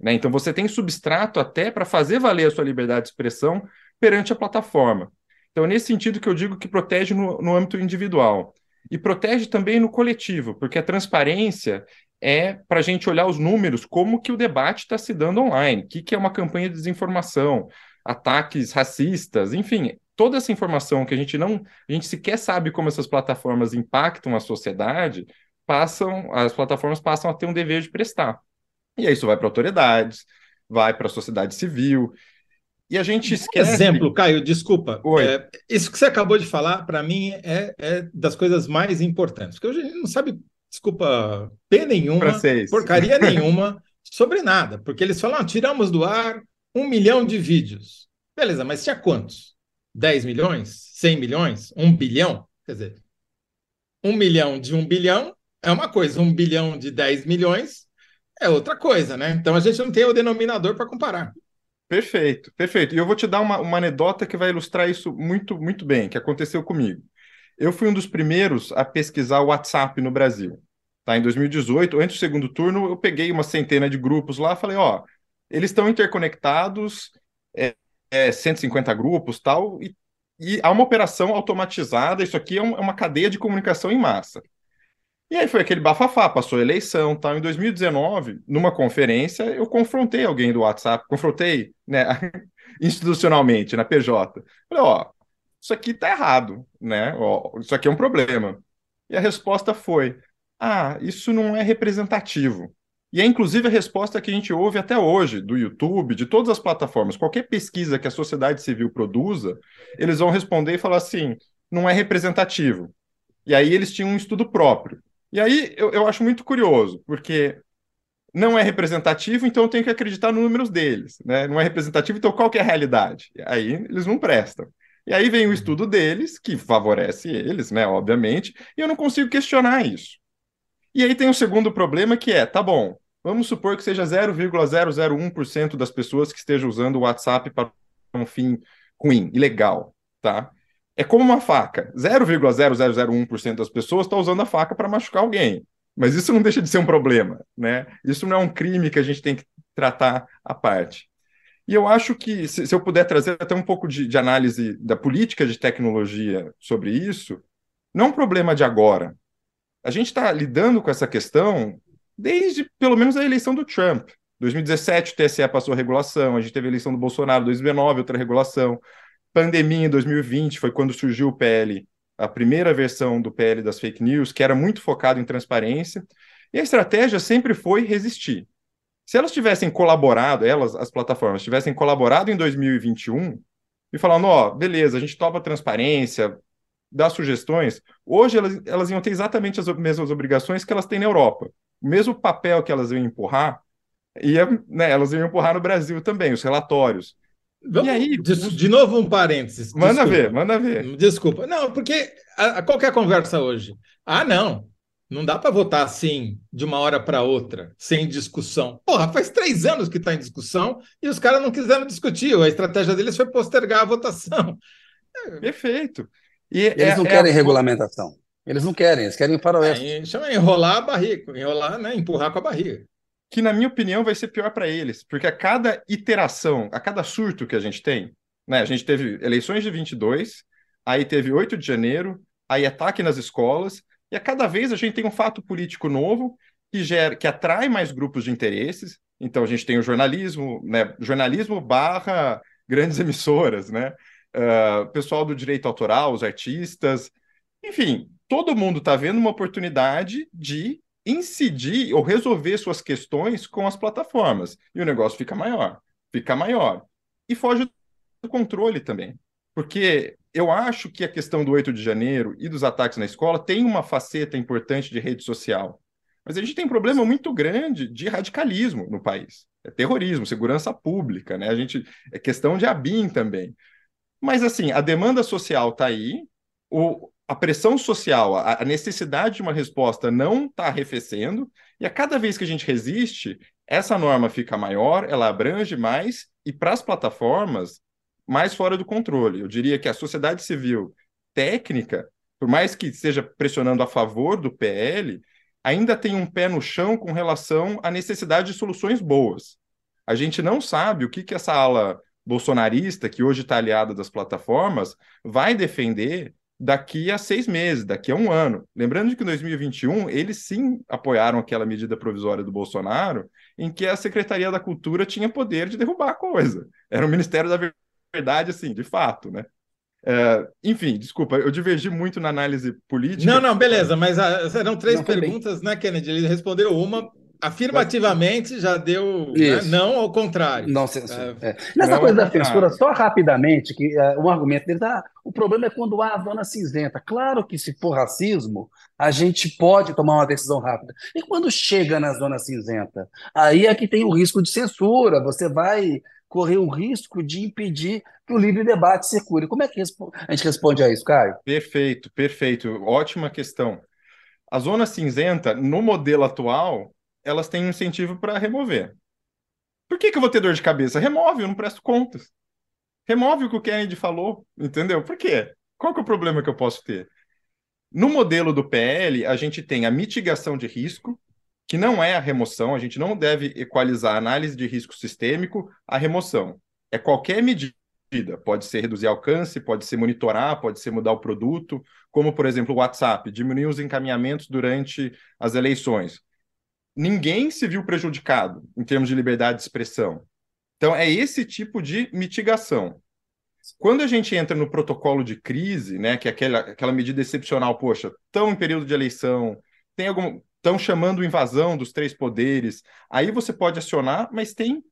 Né? Então você tem substrato até para fazer valer a sua liberdade de expressão perante a plataforma. Então, é nesse sentido que eu digo que protege no, no âmbito individual. E protege também no coletivo, porque a transparência é para a gente olhar os números, como que o debate está se dando online, o que, que é uma campanha de desinformação, ataques racistas, enfim, toda essa informação que a gente não, a gente sequer sabe como essas plataformas impactam a sociedade, passam, as plataformas passam a ter um dever de prestar. E aí isso vai para autoridades, vai para a sociedade civil, e a gente esquece. Exemplo, Caio, desculpa. É, isso que você acabou de falar, para mim, é, é, das coisas mais importantes. Porque hoje a gente não sabe, desculpa, P nenhuma, Francês. porcaria nenhuma sobre nada. Porque eles falam, ah, tiramos do ar um milhão de vídeos. Beleza, mas tinha quantos? 10 milhões? 100 milhões? Um bilhão? Quer dizer, um milhão de um bilhão é uma coisa, um bilhão de 10 milhões é outra coisa, né? Então a gente não tem o denominador para comparar. Perfeito, perfeito. E eu vou te dar uma, uma anedota que vai ilustrar isso muito, muito bem, que aconteceu comigo. Eu fui um dos primeiros a pesquisar o WhatsApp no Brasil. Tá? Em 2018, antes do segundo turno, eu peguei uma centena de grupos lá, falei, ó, eles estão interconectados, é, é 150 grupos, tal, e, e há uma operação automatizada, isso aqui é, um, é uma cadeia de comunicação em massa. E aí foi aquele bafafá, passou a eleição, tal. Em 2019, numa conferência, eu confrontei alguém do WhatsApp, confrontei, né, institucionalmente na PJ. Falei, ó, isso aqui tá errado, né? Ó, isso aqui é um problema. E a resposta foi: "Ah, isso não é representativo". E é inclusive a resposta que a gente ouve até hoje do YouTube, de todas as plataformas. Qualquer pesquisa que a sociedade civil produza, eles vão responder e falar assim: não é representativo. E aí eles tinham um estudo próprio. E aí eu, eu acho muito curioso, porque não é representativo, então eu tenho que acreditar nos números deles. Né? Não é representativo, então qual que é a realidade? Aí eles não prestam. E aí vem o estudo deles, que favorece eles, né, obviamente, e eu não consigo questionar isso. E aí tem um segundo problema que é, tá bom, vamos supor que seja 0,001% das pessoas que estejam usando o WhatsApp para um fim ruim, ilegal, tá? É como uma faca. 0,0001% das pessoas está usando a faca para machucar alguém. Mas isso não deixa de ser um problema, né? Isso não é um crime que a gente tem que tratar à parte. E eu acho que, se, se eu puder trazer até um pouco de, de, análise da política de tecnologia sobre isso, não é um problema de agora. A gente está lidando com essa questão desde, pelo menos, a eleição do Trump. 2017, o TSE passou a regulação, a gente teve a eleição do Bolsonaro, 2019, outra regulação pandemia em 2020 foi quando surgiu o PL, a primeira versão do PL das fake news, que era muito focado em transparência, e a estratégia sempre foi resistir. Se elas tivessem colaborado, elas, as plataformas, tivessem colaborado em 2021 e falando, ó, oh, beleza, a gente topa transparência, dá sugestões, hoje elas, elas iam ter exatamente as mesmas obrigações que elas têm na Europa. O mesmo papel que elas iam empurrar, ia, né, elas iam empurrar no Brasil também, os relatórios. Vamos, e aí, de, de, novo um parênteses. Manda desculpa. ver, manda ver. Desculpa. Não, porque a, a qualquer conversa hoje. Ah, não. Não dá para votar assim de uma hora para outra, sem discussão. Porra, faz três anos que está em discussão e os caras não quiseram discutir. A estratégia deles foi postergar a votação. Perfeito. E eles é, não é querem a... regulamentação. Eles não querem, eles querem faroeste. É, chama enrolar a barriga, enrolar, né? Empurrar com a barriga que na minha opinião vai ser pior para eles, porque a cada iteração, a cada surto que a gente tem, né, a gente teve eleições de 22, aí teve 8 de janeiro, aí ataque nas escolas, e a cada vez a gente tem um fato político novo que gera, que atrai mais grupos de interesses. Então a gente tem o jornalismo, né, jornalismo barra grandes emissoras, né, uh, pessoal do direito autoral, os artistas, enfim, todo mundo está vendo uma oportunidade de incidir ou resolver suas questões com as plataformas. E o negócio fica maior, fica maior. E foge do controle também. Porque eu acho que a questão do 8 de janeiro e dos ataques na escola tem uma faceta importante de rede social. Mas a gente tem um problema muito grande de radicalismo no país. É terrorismo, segurança pública, né? A gente é questão de ABIN também. Mas assim, a demanda social está aí, o, a pressão social, a, a necessidade de uma resposta não está arrefecendo, e a cada vez que a gente resiste, essa norma fica maior, ela abrange mais, e para as plataformas, mais fora do controle. Eu diria que a sociedade civil técnica, por mais que esteja pressionando a favor do PL, ainda tem um pé no chão com relação à necessidade de soluções boas. A gente não sabe o que, que essa ala bolsonarista, que hoje está aliada das plataformas, vai defender daqui a seis meses, daqui a um ano. Lembrando que em 2021 eles sim apoiaram aquela medida provisória do Bolsonaro, em que a Secretaria da Cultura tinha poder de derrubar a coisa. Era o Ministério da Verdade, assim, de fato, né? É, enfim, desculpa, eu divergi muito na análise política. Não, não, beleza, mas ah, eram três não, perguntas, né, Kennedy? Ele respondeu uma afirmativamente já deu né? não ao contrário. Não, censura. É. É. Nessa não coisa da censura, só rapidamente, que uh, um argumento dele tá, o problema é quando há a zona cinzenta. Claro que se for racismo, a gente pode tomar uma decisão rápida. E quando chega na zona cinzenta, aí é que tem o risco de censura. Você vai correr o risco de impedir que o livre debate circule. Como é que a gente responde a isso, Caio? Perfeito, perfeito. Ótima questão. A zona cinzenta, no modelo atual, elas têm um incentivo para remover. Por que, que eu vou ter dor de cabeça? Remove, eu não presto contas. Remove o que o Kennedy falou, entendeu? Por quê? Qual que é o problema que eu posso ter? No modelo do PL, a gente tem a mitigação de risco, que não é a remoção, a gente não deve equalizar a análise de risco sistêmico à remoção. É qualquer medida. Pode ser reduzir alcance, pode ser monitorar, pode ser mudar o produto, como, por exemplo, o WhatsApp, diminuir os encaminhamentos durante as eleições ninguém se viu prejudicado em termos de liberdade de expressão. Então, é esse tipo de mitigação. Quando a gente entra no protocolo de crise, né, que é aquela, aquela medida excepcional, poxa, estão em período de eleição, tem algum, estão chamando invasão dos três poderes, aí você pode acionar, mas tem,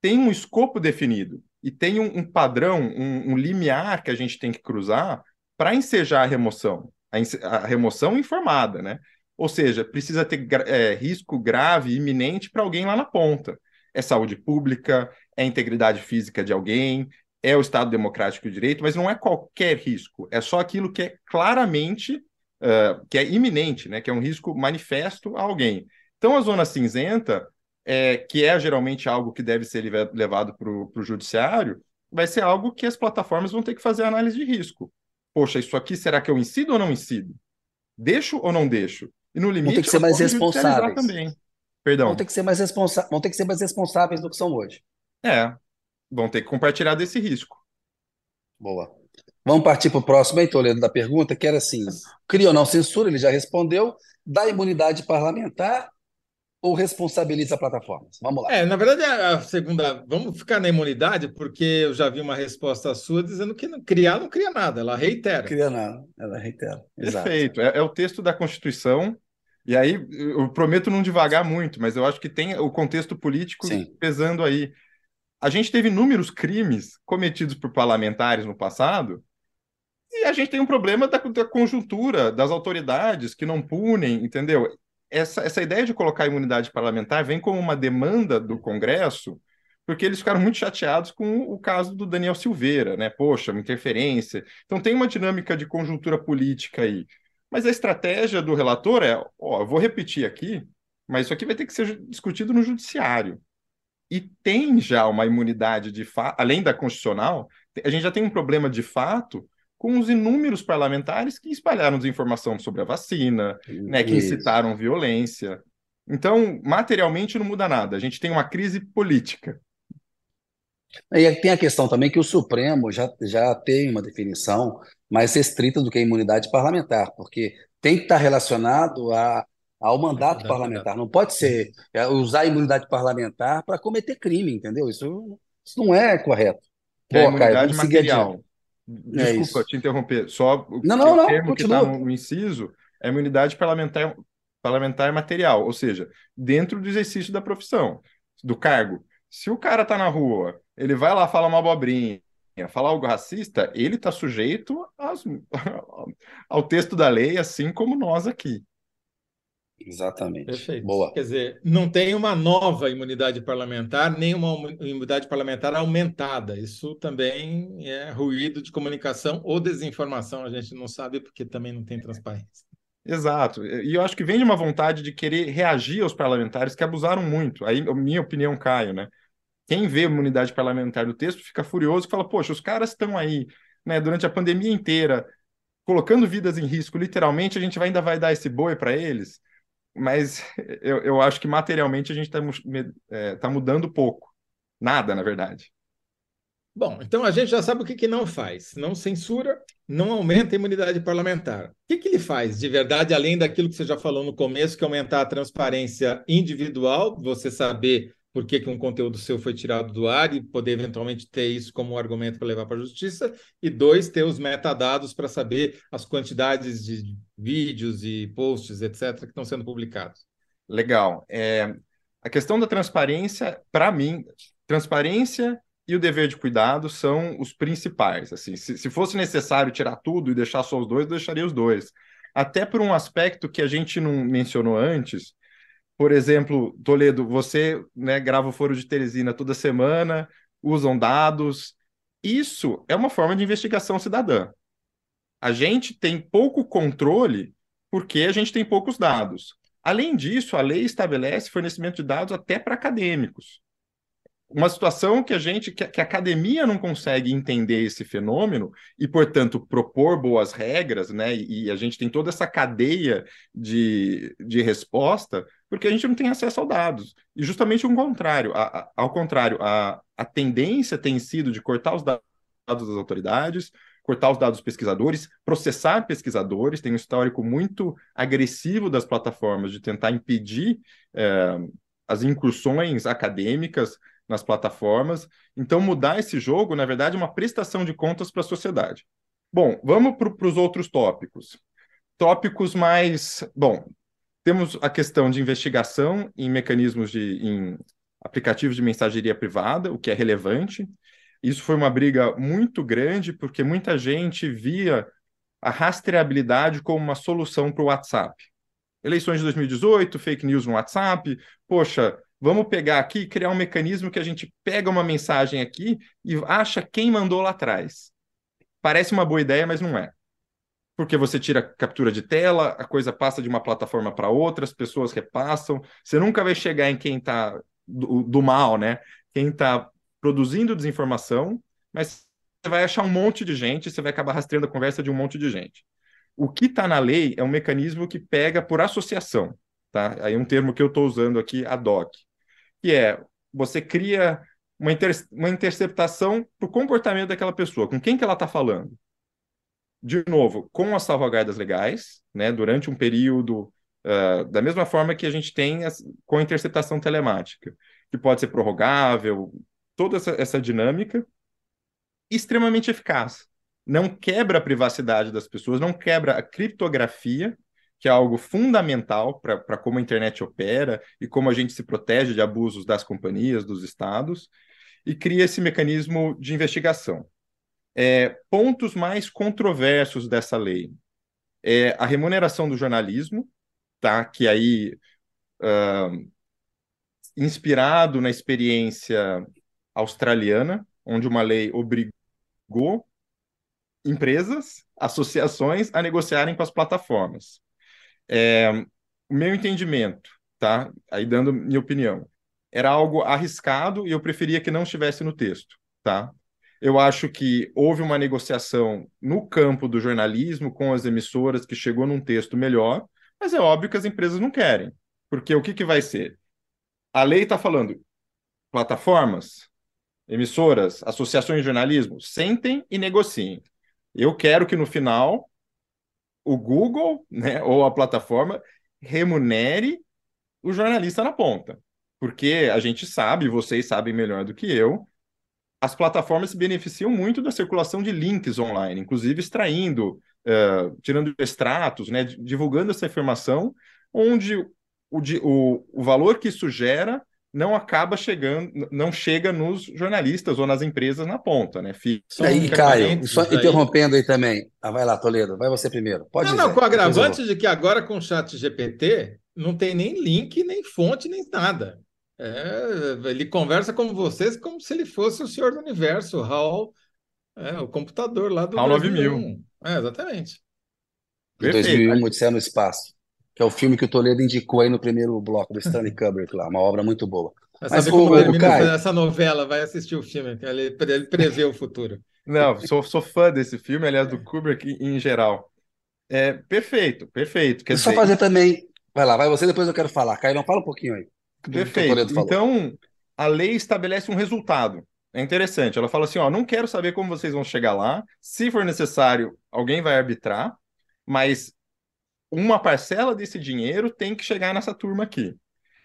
tem um escopo definido e tem um, um padrão, um, um, limiar que a gente tem que cruzar para ensejar a remoção, a, a remoção informada, né? Ou seja, precisa ter é, risco grave, iminente para alguém lá na ponta. É saúde pública, é integridade física de alguém, é o Estado Democrático de Direito, mas não é qualquer risco, é só aquilo que é claramente, uh, que é iminente, né? que é um risco manifesto a alguém. Então, a zona cinzenta, é, que é geralmente algo que deve ser levado para o judiciário, vai ser algo que as plataformas vão ter que fazer análise de risco. Poxa, isso aqui será que eu incido ou não incido? Deixo ou não deixo? E no limite, vão ter que ser mais responsáveis. Também. Perdão. Vão ter que ser mais responsa vão ter que ser mais responsáveis do que são hoje. É. Vão ter que compartilhar desse risco. Boa. Vamos partir para o próximo aí, Toledo, da pergunta, que era assim: cria ou não censura? Ele já respondeu. Dá imunidade parlamentar ou responsabiliza plataformas? Vamos lá. É, na verdade, a segunda, vamos ficar na imunidade, porque eu já vi uma resposta sua dizendo que não, criar não cria nada, ela reitera. Não cria nada, ela reitera. Perfeito. É, é, o texto da Constituição. E aí, eu prometo não devagar muito, mas eu acho que tem o contexto político Sim. pesando aí. A gente teve inúmeros crimes cometidos por parlamentares no passado, e a gente tem um problema da, da conjuntura, das autoridades que não punem, entendeu? Essa, essa ideia de colocar a imunidade parlamentar vem como uma demanda do Congresso, porque eles ficaram muito chateados com o caso do Daniel Silveira, né? Poxa, uma interferência. Então tem uma dinâmica de conjuntura política aí. Mas a estratégia do relator é, ó, vou repetir aqui, mas isso aqui vai ter que ser discutido no judiciário. E tem já uma imunidade de fato, além da constitucional, a gente já tem um problema de fato com os inúmeros parlamentares que espalharam desinformação sobre a vacina, né, que incitaram violência. Então, materialmente não muda nada. A gente tem uma crise política. E tem a questão também que o Supremo já, já tem uma definição mais restrita do que a imunidade parlamentar, porque tem que estar relacionado a, ao mandato parlamentar. Não pode ser é, usar a imunidade parlamentar para cometer crime, entendeu? Isso, isso não é correto. É Pô, a imunidade Caio, material. É Desculpa é te interromper, só o, não, não, não, termo que está no inciso é imunidade parlamentar, parlamentar material, ou seja, dentro do exercício da profissão, do cargo. Se o cara está na rua, ele vai lá falar uma abobrinha, falar algo racista, ele está sujeito às, ao texto da lei, assim como nós aqui. Exatamente. Perfeito. Boa. Quer dizer, não tem uma nova imunidade parlamentar, nem uma imunidade parlamentar aumentada. Isso também é ruído de comunicação ou desinformação, a gente não sabe porque também não tem transparência. Exato. E eu acho que vem de uma vontade de querer reagir aos parlamentares que abusaram muito. Aí, minha opinião, Caio, né? Quem vê a imunidade parlamentar no texto fica furioso e fala: Poxa, os caras estão aí, né, durante a pandemia inteira, colocando vidas em risco, literalmente, a gente ainda vai dar esse boi para eles. Mas eu, eu acho que materialmente a gente está é, tá mudando pouco. Nada, na verdade. Bom, então a gente já sabe o que, que não faz. Não censura, não aumenta a imunidade parlamentar. O que, que ele faz de verdade, além daquilo que você já falou no começo, que é aumentar a transparência individual, você saber por que, que um conteúdo seu foi tirado do ar e poder eventualmente ter isso como um argumento para levar para a justiça, e dois, ter os metadados para saber as quantidades de vídeos e posts, etc., que estão sendo publicados. Legal. É, a questão da transparência, para mim, transparência e o dever de cuidado são os principais. Assim, se, se fosse necessário tirar tudo e deixar só os dois, eu deixaria os dois. Até por um aspecto que a gente não mencionou antes. Por exemplo, Toledo, você né, grava o Foro de Teresina toda semana, usam dados. Isso é uma forma de investigação cidadã. A gente tem pouco controle porque a gente tem poucos dados. Além disso, a lei estabelece fornecimento de dados até para acadêmicos uma situação que a gente, que, a academia não consegue entender esse fenômeno e, portanto, propor boas regras, né? E, a gente tem toda essa cadeia de, de resposta, porque a gente não tem acesso aos dados. E justamente o contrário, a, a, ao contrário, a, a tendência tem sido de cortar os dados das autoridades, cortar os dados dos pesquisadores, processar pesquisadores, tem um histórico muito agressivo das plataformas de tentar impedir eh, as incursões acadêmicas nas plataformas. Então, mudar esse jogo, na verdade, é uma prestação de contas para a sociedade. Bom, vamos para os outros tópicos. Tópicos mais. Bom, temos a questão de investigação em mecanismos de. em aplicativos de mensageria privada, o que é relevante. Isso foi uma briga muito grande, porque muita gente via a rastreabilidade como uma solução para o WhatsApp. Eleições de 2018, fake news no WhatsApp. Poxa, Vamos pegar aqui e criar um mecanismo que a gente pega uma mensagem aqui e acha quem mandou lá atrás. Parece uma boa ideia, mas não é. Porque você tira captura de tela, a coisa passa de uma plataforma para outra, as pessoas repassam. Você nunca vai chegar em quem está do, do, mal, né? Quem está produzindo desinformação, mas você vai achar um monte de gente, você vai acabar rastreando a conversa de um monte de gente. O que está na lei é um mecanismo que pega por associação, tá? Aí um termo que eu estou usando aqui, ad hoc que é você cria uma, inter, uma interceptação para o comportamento daquela pessoa, com quem que ela está falando. De novo, com as salvaguardas legais, né, durante um período, uh, da mesma forma que a gente tem as, com a interceptação telemática, que pode ser prorrogável, toda essa, essa dinâmica, extremamente eficaz. Não quebra a privacidade das pessoas, não quebra a criptografia, que é algo fundamental para como a internet opera e como a gente se protege de abusos das companhias, dos estados, e cria esse mecanismo de investigação. É, pontos mais controversos dessa lei é a remuneração do jornalismo, tá? que aí, uh, inspirado na experiência australiana, onde uma lei obrigou empresas, associações a negociarem com as plataformas. É, o meu entendimento, tá? Aí dando minha opinião, era algo arriscado e eu preferia que não estivesse no texto, tá? Eu acho que houve uma negociação no campo do jornalismo com as emissoras que chegou num texto melhor, mas é óbvio que as empresas não querem, porque o que, que vai ser? A lei está falando plataformas, emissoras, associações de jornalismo, sentem e negociem. Eu quero que no final o Google, né, ou a plataforma, remunere o jornalista na ponta. Porque a gente sabe, vocês sabem melhor do que eu, as plataformas se beneficiam muito da circulação de links online, inclusive extraindo, uh, tirando extratos, né, divulgando essa informação, onde o, o, o valor que isso gera não acaba chegando, não chega nos jornalistas ou nas empresas na ponta, né? Fica aí, Caio, só interrompendo aí também. Ah, vai lá, Toledo, vai você primeiro. Pode não, não, com o agravante de que agora com o chat GPT, não tem nem link, nem fonte, nem nada. É, ele conversa com vocês como se ele fosse o senhor do universo, o Hall, é, o computador lá do HAL 9000. É, exatamente. De 2001, Odisseia no Espaço, que é o filme que o Toledo indicou aí no primeiro bloco do Stanley Kubrick lá, uma obra muito boa. Vai Mas como o, termina Caio... essa novela, vai assistir o filme, ele, ele prevê o futuro. Não, sou, sou fã desse filme, aliás, do Kubrick em geral. É, perfeito, perfeito. Quer dizer... Só fazer também. Vai lá, vai você, depois eu quero falar. Caio, não fala um pouquinho aí. Perfeito. Então, a lei estabelece um resultado. É interessante. Ela fala assim: ó, não quero saber como vocês vão chegar lá. Se for necessário, alguém vai arbitrar, mas uma parcela desse dinheiro tem que chegar nessa turma aqui.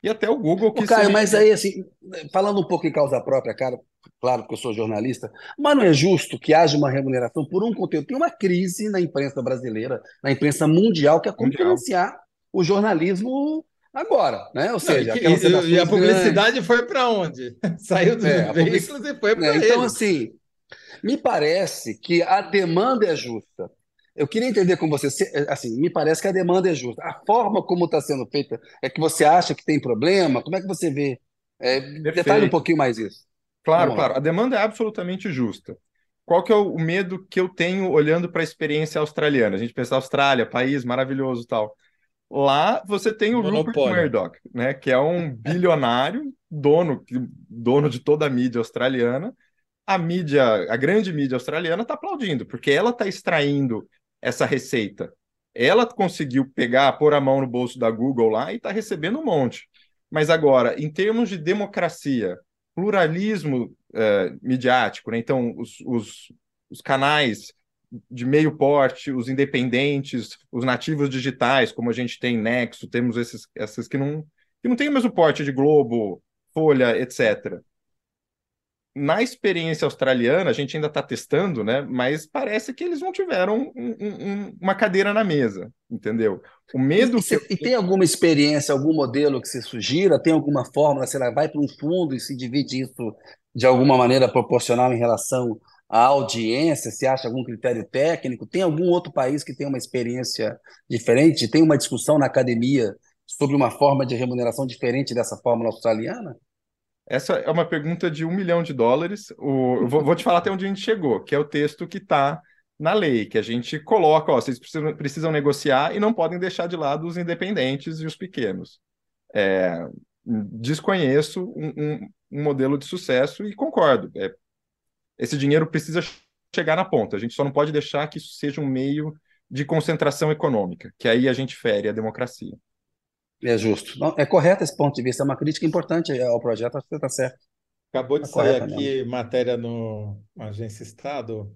E até o Google que. Caio, mas aí, assim, falando um pouco em causa própria, cara, claro que eu sou jornalista, mas não é justo que haja uma remuneração por um conteúdo. Tem uma crise na imprensa brasileira, na imprensa mundial, que é como financiar o jornalismo agora, né? Ou seja, não, e, que, e, a publicidade grandes. foi para onde? Saiu dos é, veículos e foi para é, Então, assim, me parece que a demanda é justa. Eu queria entender com você, assim, me parece que a demanda é justa. A forma como está sendo feita é que você acha que tem problema? Como é que você vê? É, detalhe um pouquinho mais isso. Claro, claro. A demanda é absolutamente justa. Qual que é o medo que eu tenho olhando para a experiência australiana? A gente pensa Austrália, país maravilhoso tal. Lá você tem o Monopólio. Rupert Murdoch, né, que é um bilionário, dono, dono de toda a mídia australiana. A mídia, a grande mídia australiana está aplaudindo, porque ela está extraindo essa receita. Ela conseguiu pegar, pôr a mão no bolso da Google lá e está recebendo um monte. Mas agora, em termos de democracia, pluralismo é, midiático, né? então os, os, os canais de meio porte, os independentes, os nativos digitais, como a gente tem Nexo, temos esses, esses que não, que não têm o mesmo porte de Globo, Folha, etc. Na experiência australiana, a gente ainda está testando, né? Mas parece que eles não tiveram um, um, uma cadeira na mesa, entendeu? O medo. E, que... e, tem alguma experiência, algum modelo que se sugira? Tem alguma fórmula? Sei lá, vai para um fundo e se divide isso de alguma maneira proporcional em relação à audiência? Se acha algum critério técnico? Tem algum outro país que tem uma experiência diferente? Tem uma discussão na academia sobre uma forma de remuneração diferente dessa fórmula australiana? Essa é uma pergunta de um milhão de dólares. O, vou, vou, te falar até onde a gente chegou, que é o texto que está na lei, que a gente coloca, ó, vocês precisam, precisam, negociar e não podem deixar de lado os independentes e os pequenos. É, desconheço um, um, um, modelo de sucesso e concordo. É, esse dinheiro precisa chegar na ponta. A gente só não pode deixar que isso seja um meio de concentração econômica, que aí a gente fere a democracia. É justo. Não, é correto esse ponto de vista, é uma crítica importante ao projeto, acho que você está certo. Acabou de tá sair aqui mesmo. matéria no Agência Estado.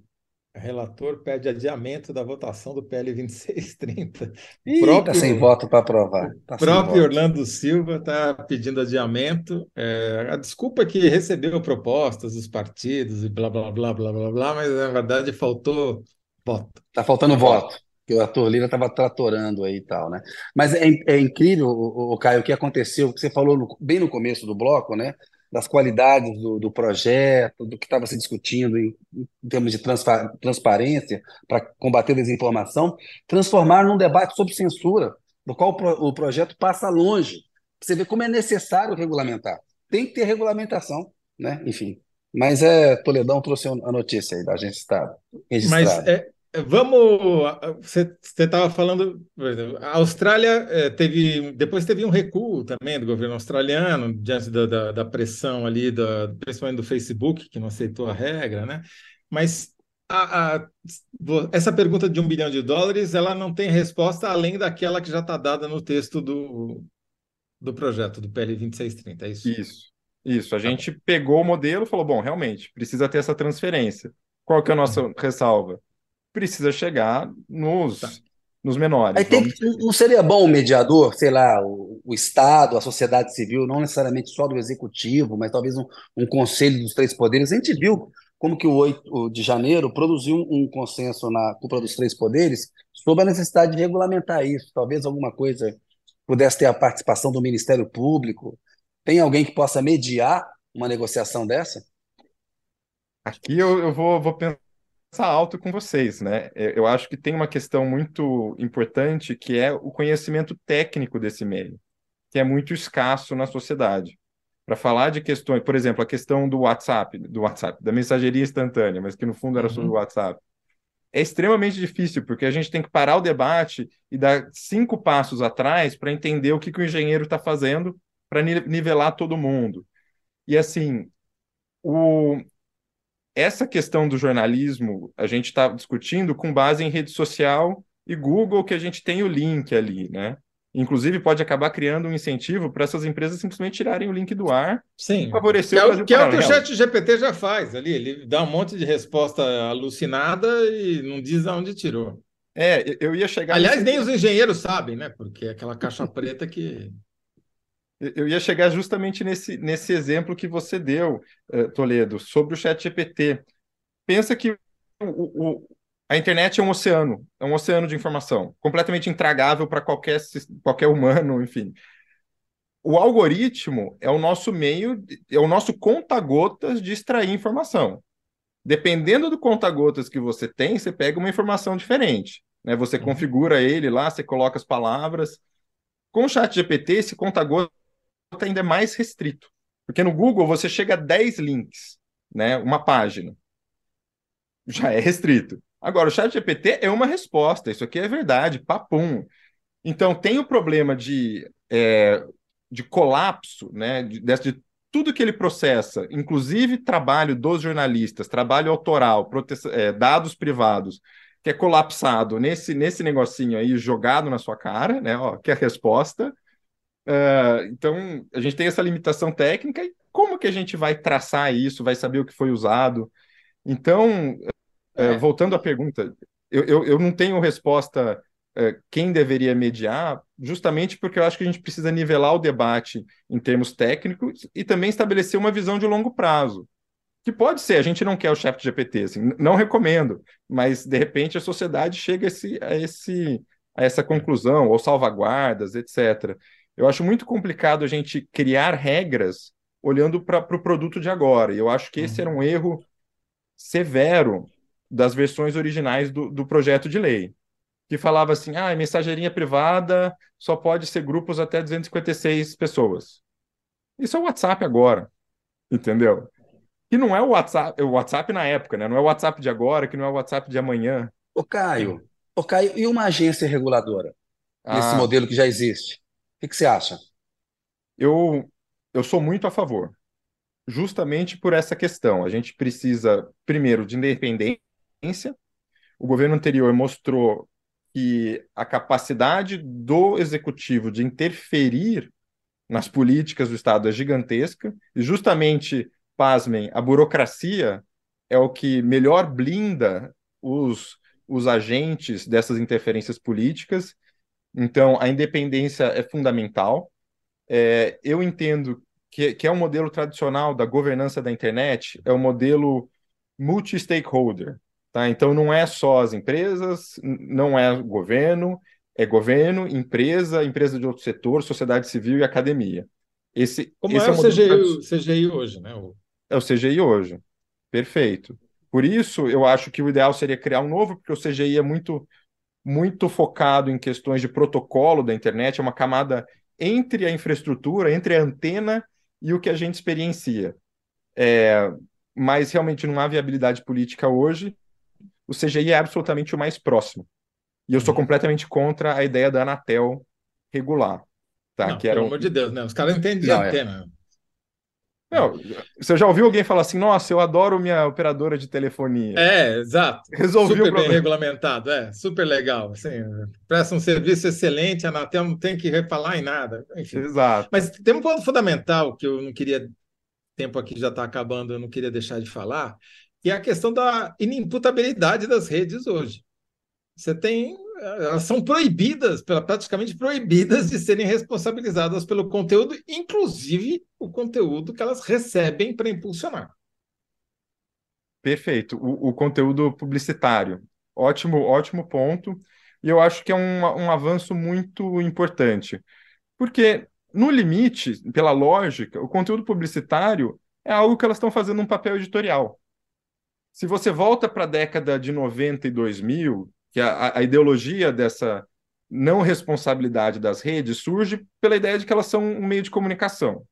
Relator pede adiamento da votação do PL 2630. Ih, próprio, tá sem voto para aprovar. Tá o próprio Orlando Silva está pedindo adiamento. É, a desculpa é que recebeu propostas dos partidos e blá, blá, blá, blá, blá, blá, mas na verdade faltou voto. Está faltando voto que o Arthur Lira estava tratorando aí e tal, né? Mas é, é incrível, o, o, Caio, o que aconteceu, o que você falou no, bem no começo do bloco, né? Das qualidades do, do projeto, do que estava se discutindo em, em termos de transparência para combater a desinformação, transformar num debate sobre censura, do qual o, pro, o projeto passa longe. Você vê como é necessário regulamentar. Tem que ter regulamentação, né? Enfim. Mas é, Toledão trouxe a notícia aí da Agência Estado. Mas é, Vamos. Você estava falando. A Austrália é, teve. Depois teve um recuo também do governo australiano, diante da, da, da pressão ali, da, principalmente do Facebook, que não aceitou a regra, né? Mas a, a, essa pergunta de um bilhão de dólares ela não tem resposta além daquela que já está dada no texto do, do projeto, do PL 2630, é isso? Isso. Isso. A tá gente pegou o modelo e falou: bom, realmente, precisa ter essa transferência. Qual que é a nossa uhum. ressalva? Precisa chegar nos, tá. nos menores. Tem, não seria bom o mediador, sei lá, o, o, Estado, a sociedade civil, não necessariamente só do Executivo, mas talvez um, um conselho dos três poderes? A gente viu como que o 8 de janeiro produziu um, um consenso na cúpula dos três poderes sobre a necessidade de regulamentar isso. Talvez alguma coisa pudesse ter a participação do Ministério Público. Tem alguém que possa mediar uma negociação dessa? Aqui eu, eu vou, vou pensar alto com vocês, né? É, eu acho que tem uma questão muito importante que é o conhecimento técnico desse meio, que é muito escasso na sociedade. Para falar de questões, por exemplo, a questão do WhatsApp, do WhatsApp, da mensageria instantânea, mas que no fundo era sobre o uhum. WhatsApp. É extremamente difícil, porque a gente tem que parar o debate e dar cinco passos atrás para entender o que, que o engenheiro está fazendo para nivelar todo mundo. E assim, o, essa questão do jornalismo a gente está discutindo com base em rede social e Google, que a gente tem o link ali, né? Inclusive, pode acabar criando um incentivo para essas empresas simplesmente tirarem o link do ar Sim. favorecer que é, o, que é o que o chat GPT já faz ali. Ele dá um monte de resposta alucinada e não diz aonde tirou. É, eu ia chegar. Aliás, nesse... nem os engenheiros sabem, né? Porque é aquela caixa preta que. Eu ia chegar justamente nesse, nesse exemplo que você deu, eh, Toledo, sobre o chat GPT. Pensa que o, o, a internet é um oceano, é um oceano de informação, completamente intragável para qualquer, qualquer humano, enfim. O algoritmo é o nosso meio, é o nosso conta-gotas de extrair informação. Dependendo do conta-gotas que você tem, você pega uma informação diferente. Né? Você uhum. configura ele lá, você coloca as palavras. Com o chat GPT, esse conta-gota ainda é mais restrito. Porque no Google você chega a 10 links, né? uma página. Já é restrito. Agora, o chat GPT é uma resposta, isso aqui é verdade, papum. Então, tem o problema de, é, de colapso, né, de, de, tudo que ele processa, inclusive trabalho dos jornalistas, trabalho autoral, é, dados privados, que é colapsado nesse, nesse negocinho aí, jogado na sua cara, né, ó, que é a resposta. Uh, então, a gente tem essa limitação técnica, e como que a gente vai traçar isso, vai saber o que foi usado? Então, é, voltando à pergunta, eu, eu, eu, não tenho resposta é, quem deveria mediar, justamente porque eu acho que a gente precisa nivelar o debate em termos técnicos e também estabelecer uma visão de longo prazo. Que pode ser, a gente não quer o chat GPT, assim, não recomendo, mas de repente a sociedade chega a, esse, a, esse, a essa conclusão, ou salvaguardas, etc. Eu acho muito complicado a gente criar regras olhando para o pro produto de agora. E eu acho que esse uhum. era um erro severo das versões originais do, do projeto de lei, que falava assim: ah, mensageria privada só pode ser grupos até 256 pessoas. Isso é o WhatsApp agora, entendeu? E não é o WhatsApp, o WhatsApp na época, né? Não é o WhatsApp de agora, que não é o WhatsApp de amanhã. Ô Caio, ô Caio, e uma agência reguladora ah, nesse modelo que já existe? Que, que você acha? Eu, eu sou muito a favor, justamente por essa questão. A gente precisa, primeiro, de independência o governo anterior mostrou que a capacidade do executivo de interferir nas políticas do Estado é gigantesca, e justamente, pasmem, a burocracia é o que melhor blinda os, os agentes dessas interferências políticas. Então, a independência é fundamental. É, eu entendo que, que é um modelo tradicional da governança da internet, é o um modelo multi-stakeholder. Tá? Então, não é só as empresas, não é o governo, é governo, empresa, empresa de outro setor, sociedade civil e academia. Esse, Como esse é, é, o CGI, CGI hoje, né? É o CGI hoje. Perfeito. Por isso, eu acho que o ideal seria criar um novo, porque o CGI é muito, muito focado em questões de protocolo da internet, é uma camada entre a infraestrutura, entre a antena e o que a gente experiencia. É, mas realmente não há viabilidade política hoje o CGI é absolutamente o mais próximo. E eu sou uhum. completamente contra a ideia da Anatel regular. Tá? Não, que era pelo um... amor de Deus, né? Os caras entendem de não, é. antena. Não, você já ouviu alguém falar assim, nossa, eu adoro minha operadora de telefonia. É, exato. Resolvi super bem regulamentado, é, super legal. Assim, presta um serviço excelente, a Anatel não tem que falar em nada. Enfim. Exato. Mas tem um ponto fundamental que eu não queria, tempo aqui já está acabando, eu não queria deixar de falar, que é a questão da inimputabilidade das redes hoje. Você tem. Elas são proibidas, praticamente proibidas de serem responsabilizadas pelo conteúdo, inclusive o conteúdo que elas recebem para impulsionar. Perfeito. O, o, conteúdo publicitário. Ótimo, ótimo ponto. E eu acho que é um, um avanço muito importante. Porque, no limite, pela lógica, o conteúdo publicitário é algo que elas estão fazendo um papel editorial. Se você volta para a década de 90 e 2000, que a, a ideologia dessa não responsabilidade das redes surge pela ideia de que elas são um meio de comunicação.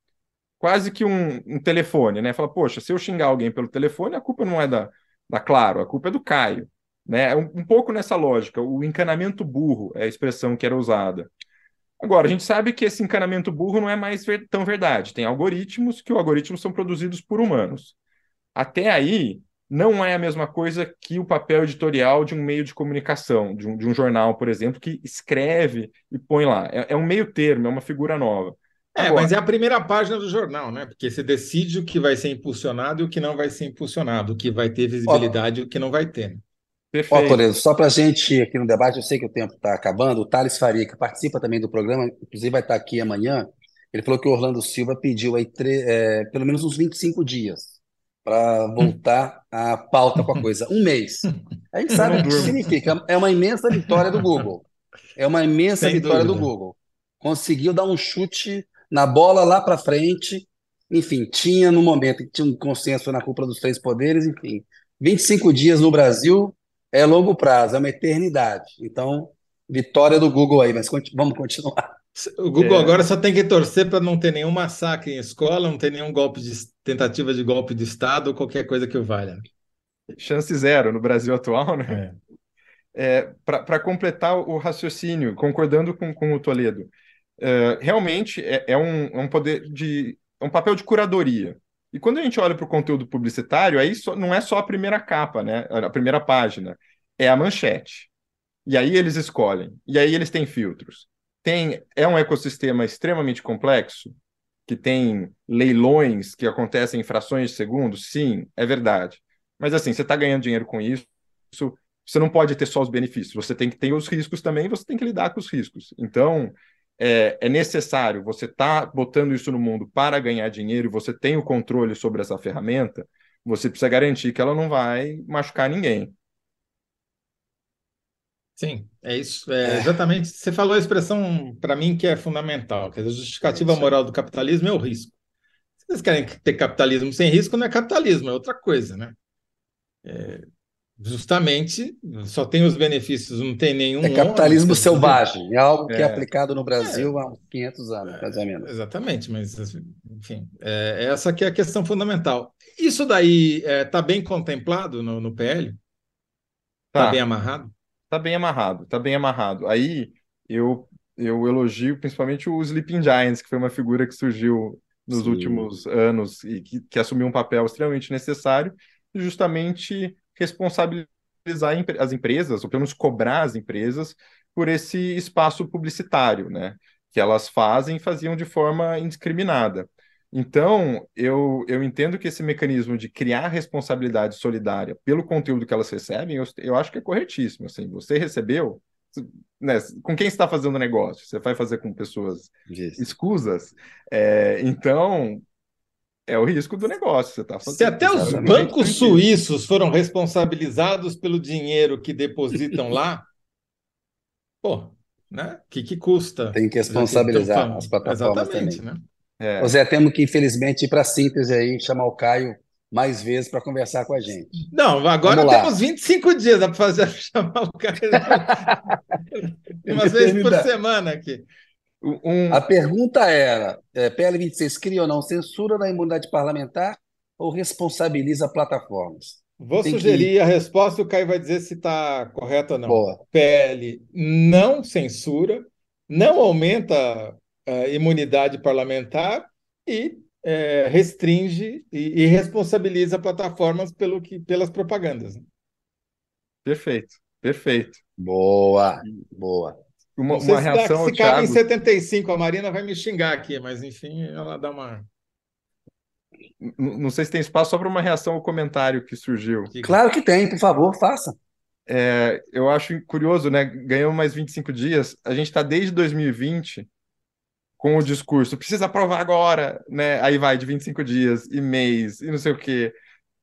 Quase que um, um telefone, né? Fala, poxa, se eu xingar alguém pelo telefone, a culpa não é da, da Claro, a culpa é do Caio. Né? Um, um pouco nessa lógica, o encanamento burro é a expressão que era usada. Agora, a gente sabe que esse encanamento burro não é mais ver, tão verdade. Tem algoritmos que os algoritmos são produzidos por humanos. Até aí, não é a mesma coisa que o papel editorial de um meio de comunicação, de um, de um jornal, por exemplo, que escreve e põe lá. É, é um meio termo, é uma figura nova. É, Agora, mas é a primeira página do jornal, né? Porque você decide o que vai ser impulsionado e o que não vai ser impulsionado, o que vai ter visibilidade ó, e o que não vai ter. Né? Perfeito. Ó, Toledo, só para a gente aqui no debate, eu sei que o tempo está acabando, o Thales Faria, que participa também do programa, inclusive vai estar aqui amanhã, ele falou que o Orlando Silva pediu aí é, pelo menos uns 25 dias para voltar à pauta com a coisa. Um mês. A gente sabe o que significa. É uma imensa vitória do Google. É uma imensa Sem vitória dúvida. do Google. Conseguiu dar um chute na bola lá para frente. Enfim, tinha no momento que tinha um consenso na cúpula dos três poderes, enfim. 25 dias no Brasil é longo prazo, é uma eternidade. Então, vitória do Google aí, mas vamos continuar. O Google é. agora só tem que torcer para não ter nenhum massacre em escola, não ter nenhum golpe de tentativa de golpe de Estado ou qualquer coisa que o valha. Chance zero no Brasil atual, né? É. é para completar o raciocínio, concordando com, com o Toledo, é, realmente é, é, um, é um poder de. É um papel de curadoria. E quando a gente olha para o conteúdo publicitário, aí só, não é só a primeira capa, né? A primeira página, é a manchete. E aí eles escolhem. E aí eles têm filtros tem é um ecossistema extremamente complexo, que tem leilões que acontecem em frações de segundos, sim, é verdade. Mas assim, você está ganhando dinheiro com isso, você não pode ter só os benefícios, você tem que ter os riscos também, você tem que lidar com os riscos. Então, é, é necessário, você está botando isso no mundo para ganhar dinheiro você tem o controle sobre essa ferramenta, você precisa garantir que ela não vai machucar ninguém. Sim, é isso. É, é. Exatamente. Você falou a expressão, para mim, que é fundamental. Que a justificativa é moral do capitalismo é o risco. Se vocês querem ter capitalismo sem risco, não é capitalismo, é outra coisa, né? É, justamente, só tem os benefícios, não tem nenhum. É capitalismo selvagem, é algo que é, é aplicado no Brasil há 500 anos, mais ou menos. Exatamente, mas, enfim, é, essa que é a questão fundamental. Isso daí está bem contemplado no, no PL? Está tá bem amarrado? Tá bem amarrado, tá bem amarrado. Aí eu eu elogio principalmente o Sleeping Giants, que foi uma figura que surgiu nos Sim. últimos anos e que, que assumiu um papel extremamente necessário, justamente responsabilizar as empresas, ou pelo menos cobrar as empresas por esse espaço publicitário, né? Que elas fazem e faziam de forma indiscriminada. Então, eu, eu entendo que esse mecanismo de criar responsabilidade solidária pelo conteúdo que elas recebem, eu, eu acho que é corretíssimo. Assim, você recebeu, né, com quem está fazendo negócio? Você vai fazer com pessoas Isso. escusas? É, então, é o risco do negócio. Você tá fazendo, Se até os bancos suíços foram responsabilizados pelo dinheiro que depositam lá, pô, né? O que, que custa? Tem que responsabilizar as plataformas Exatamente, também. né? É. Zé, temos que, infelizmente, ir para a síntese aí, chamar o Caio mais vezes para conversar com a gente. Não, agora temos 25 dias para fazer chamar o Caio umas vezes por semana aqui. Um... A pergunta era: é, PL 26 cria ou não censura da imunidade parlamentar ou responsabiliza plataformas? Vou Tem sugerir que... a resposta e o Caio vai dizer se está correto ou não. Boa. PL não censura, não aumenta imunidade parlamentar e é, restringe e, e, responsabiliza plataformas pelo que, pelas propagandas. Né? Perfeito, perfeito. Boa, boa. Uma, uma reação. Se, se cabe em 75, a Marina vai me xingar aqui, mas enfim, ela dá uma. Não sei se tem espaço só para uma reação ao comentário que surgiu. Claro que tem, por favor, faça. É, eu acho curioso, né? Ganhamos mais 25 dias. A gente está desde 2020 com o discurso, precisa aprovar agora, né? Aí vai de 25 dias e mês e não sei o quê.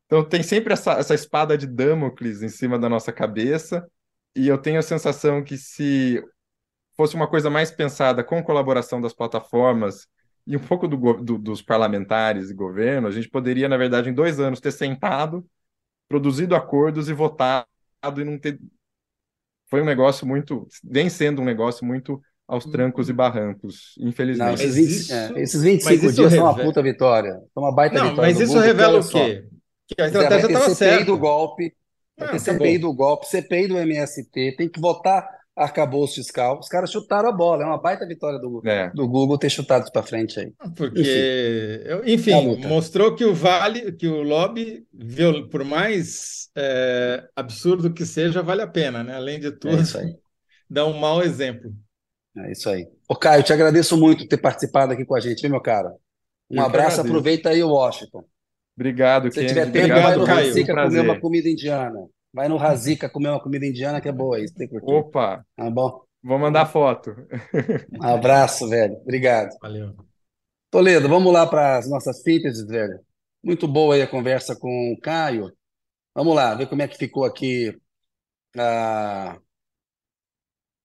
Então tem sempre essa, essa espada de Damocles em cima da nossa cabeça, e eu tenho a sensação que se fosse uma coisa mais pensada com colaboração das plataformas e um pouco do, do, dos parlamentares e governo, a gente poderia, na verdade, em dois anos ter sentado produzido acordos e votado e não ter. Foi um negócio muito. Vem sendo um negócio muito aos trancos e barrancos, infelizmente. Não, esses, 20, isso, é, esses 25 dias revela... são uma puta vitória. São uma baita não, vitória. Mas isso Google, revela o quê? Que a estratégia estava certa. do golpe, vai ter CPI do golpe, CPI do MST, tem que votar arcabouço fiscal. Os caras chutaram a bola. É uma baita vitória do, é. do Google ter chutado isso para frente aí. Porque, enfim, enfim mostrou que o Vale, que o lobby, viu, por mais é, absurdo que seja, vale a pena, né? Além de tudo, é dá um mau exemplo. É isso aí. Ô, Caio, te agradeço muito por ter participado aqui com a gente, viu, meu cara? Um eu abraço, aproveita aí, Washington. Obrigado, Se tiver tempo, Obrigado, vai no Razica um comer uma comida indiana. Vai no Razica comer uma comida indiana que é boa isso. Tem Opa! Tá bom? Vou mandar foto. Um abraço, velho. Obrigado. Valeu. Toledo, vamos lá para as nossas sínteses, velho. Muito boa aí a conversa com o Caio. Vamos lá, ver como é que ficou aqui a,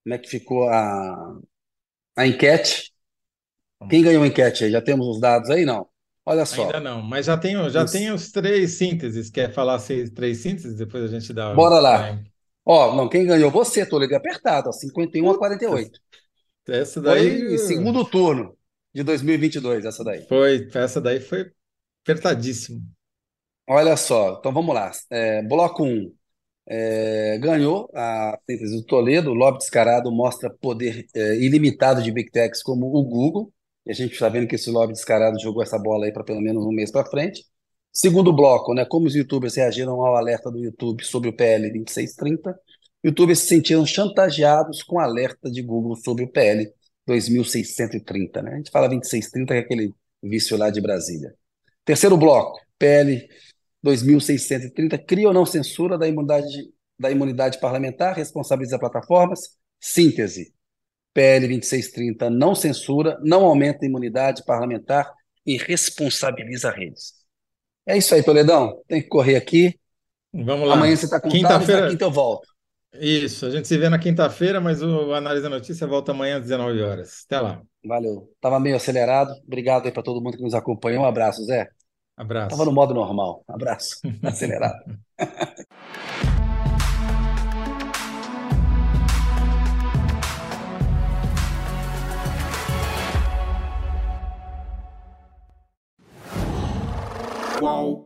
como é que ficou a, a enquete. Quem ganhou a enquete aí? Já temos os dados aí? Não. Olha só. Ainda não, mas já tenho, já Isso. tenho os três sínteses. Quer falar seis, três sínteses? Depois a gente dá. Bora lá. Ó, não, quem ganhou? Você, Toledo, apertado, ó, 51 a 48. Essa daí. Foi segundo turno de 2022, essa daí. Foi, essa daí foi apertadíssimo. Olha só, então vamos lá. É, bloco 1 é, ganhou a síntese do Toledo. O lobby descarado mostra poder é, ilimitado de Big Techs como o Google. E a gente está vendo que esse lobby descarado jogou essa bola aí para pelo menos um mês para frente. Segundo bloco, né, como os youtubers reagiram ao alerta do YouTube sobre o PL 2630. Youtubers se sentiram chantageados com alerta de Google sobre o PL 2630. Né? A gente fala 2630, que é aquele vício lá de Brasília. Terceiro bloco, PL 2630 cria ou não censura da imunidade, da imunidade parlamentar, responsabiliza plataformas. Síntese. PL 2630 não censura, não aumenta a imunidade parlamentar e responsabiliza redes. É isso aí, Toledão. Tem que correr aqui. Vamos lá. Amanhã você está com quinta-feira. quinta eu volto. Isso, a gente se vê na quinta-feira, mas o Análise da Notícia volta amanhã às 19 horas. Até lá. Valeu. Estava meio acelerado. Obrigado aí para todo mundo que nos acompanhou. Um abraço, Zé. Abraço. Estava no modo normal. Abraço. Acelerado. Qual?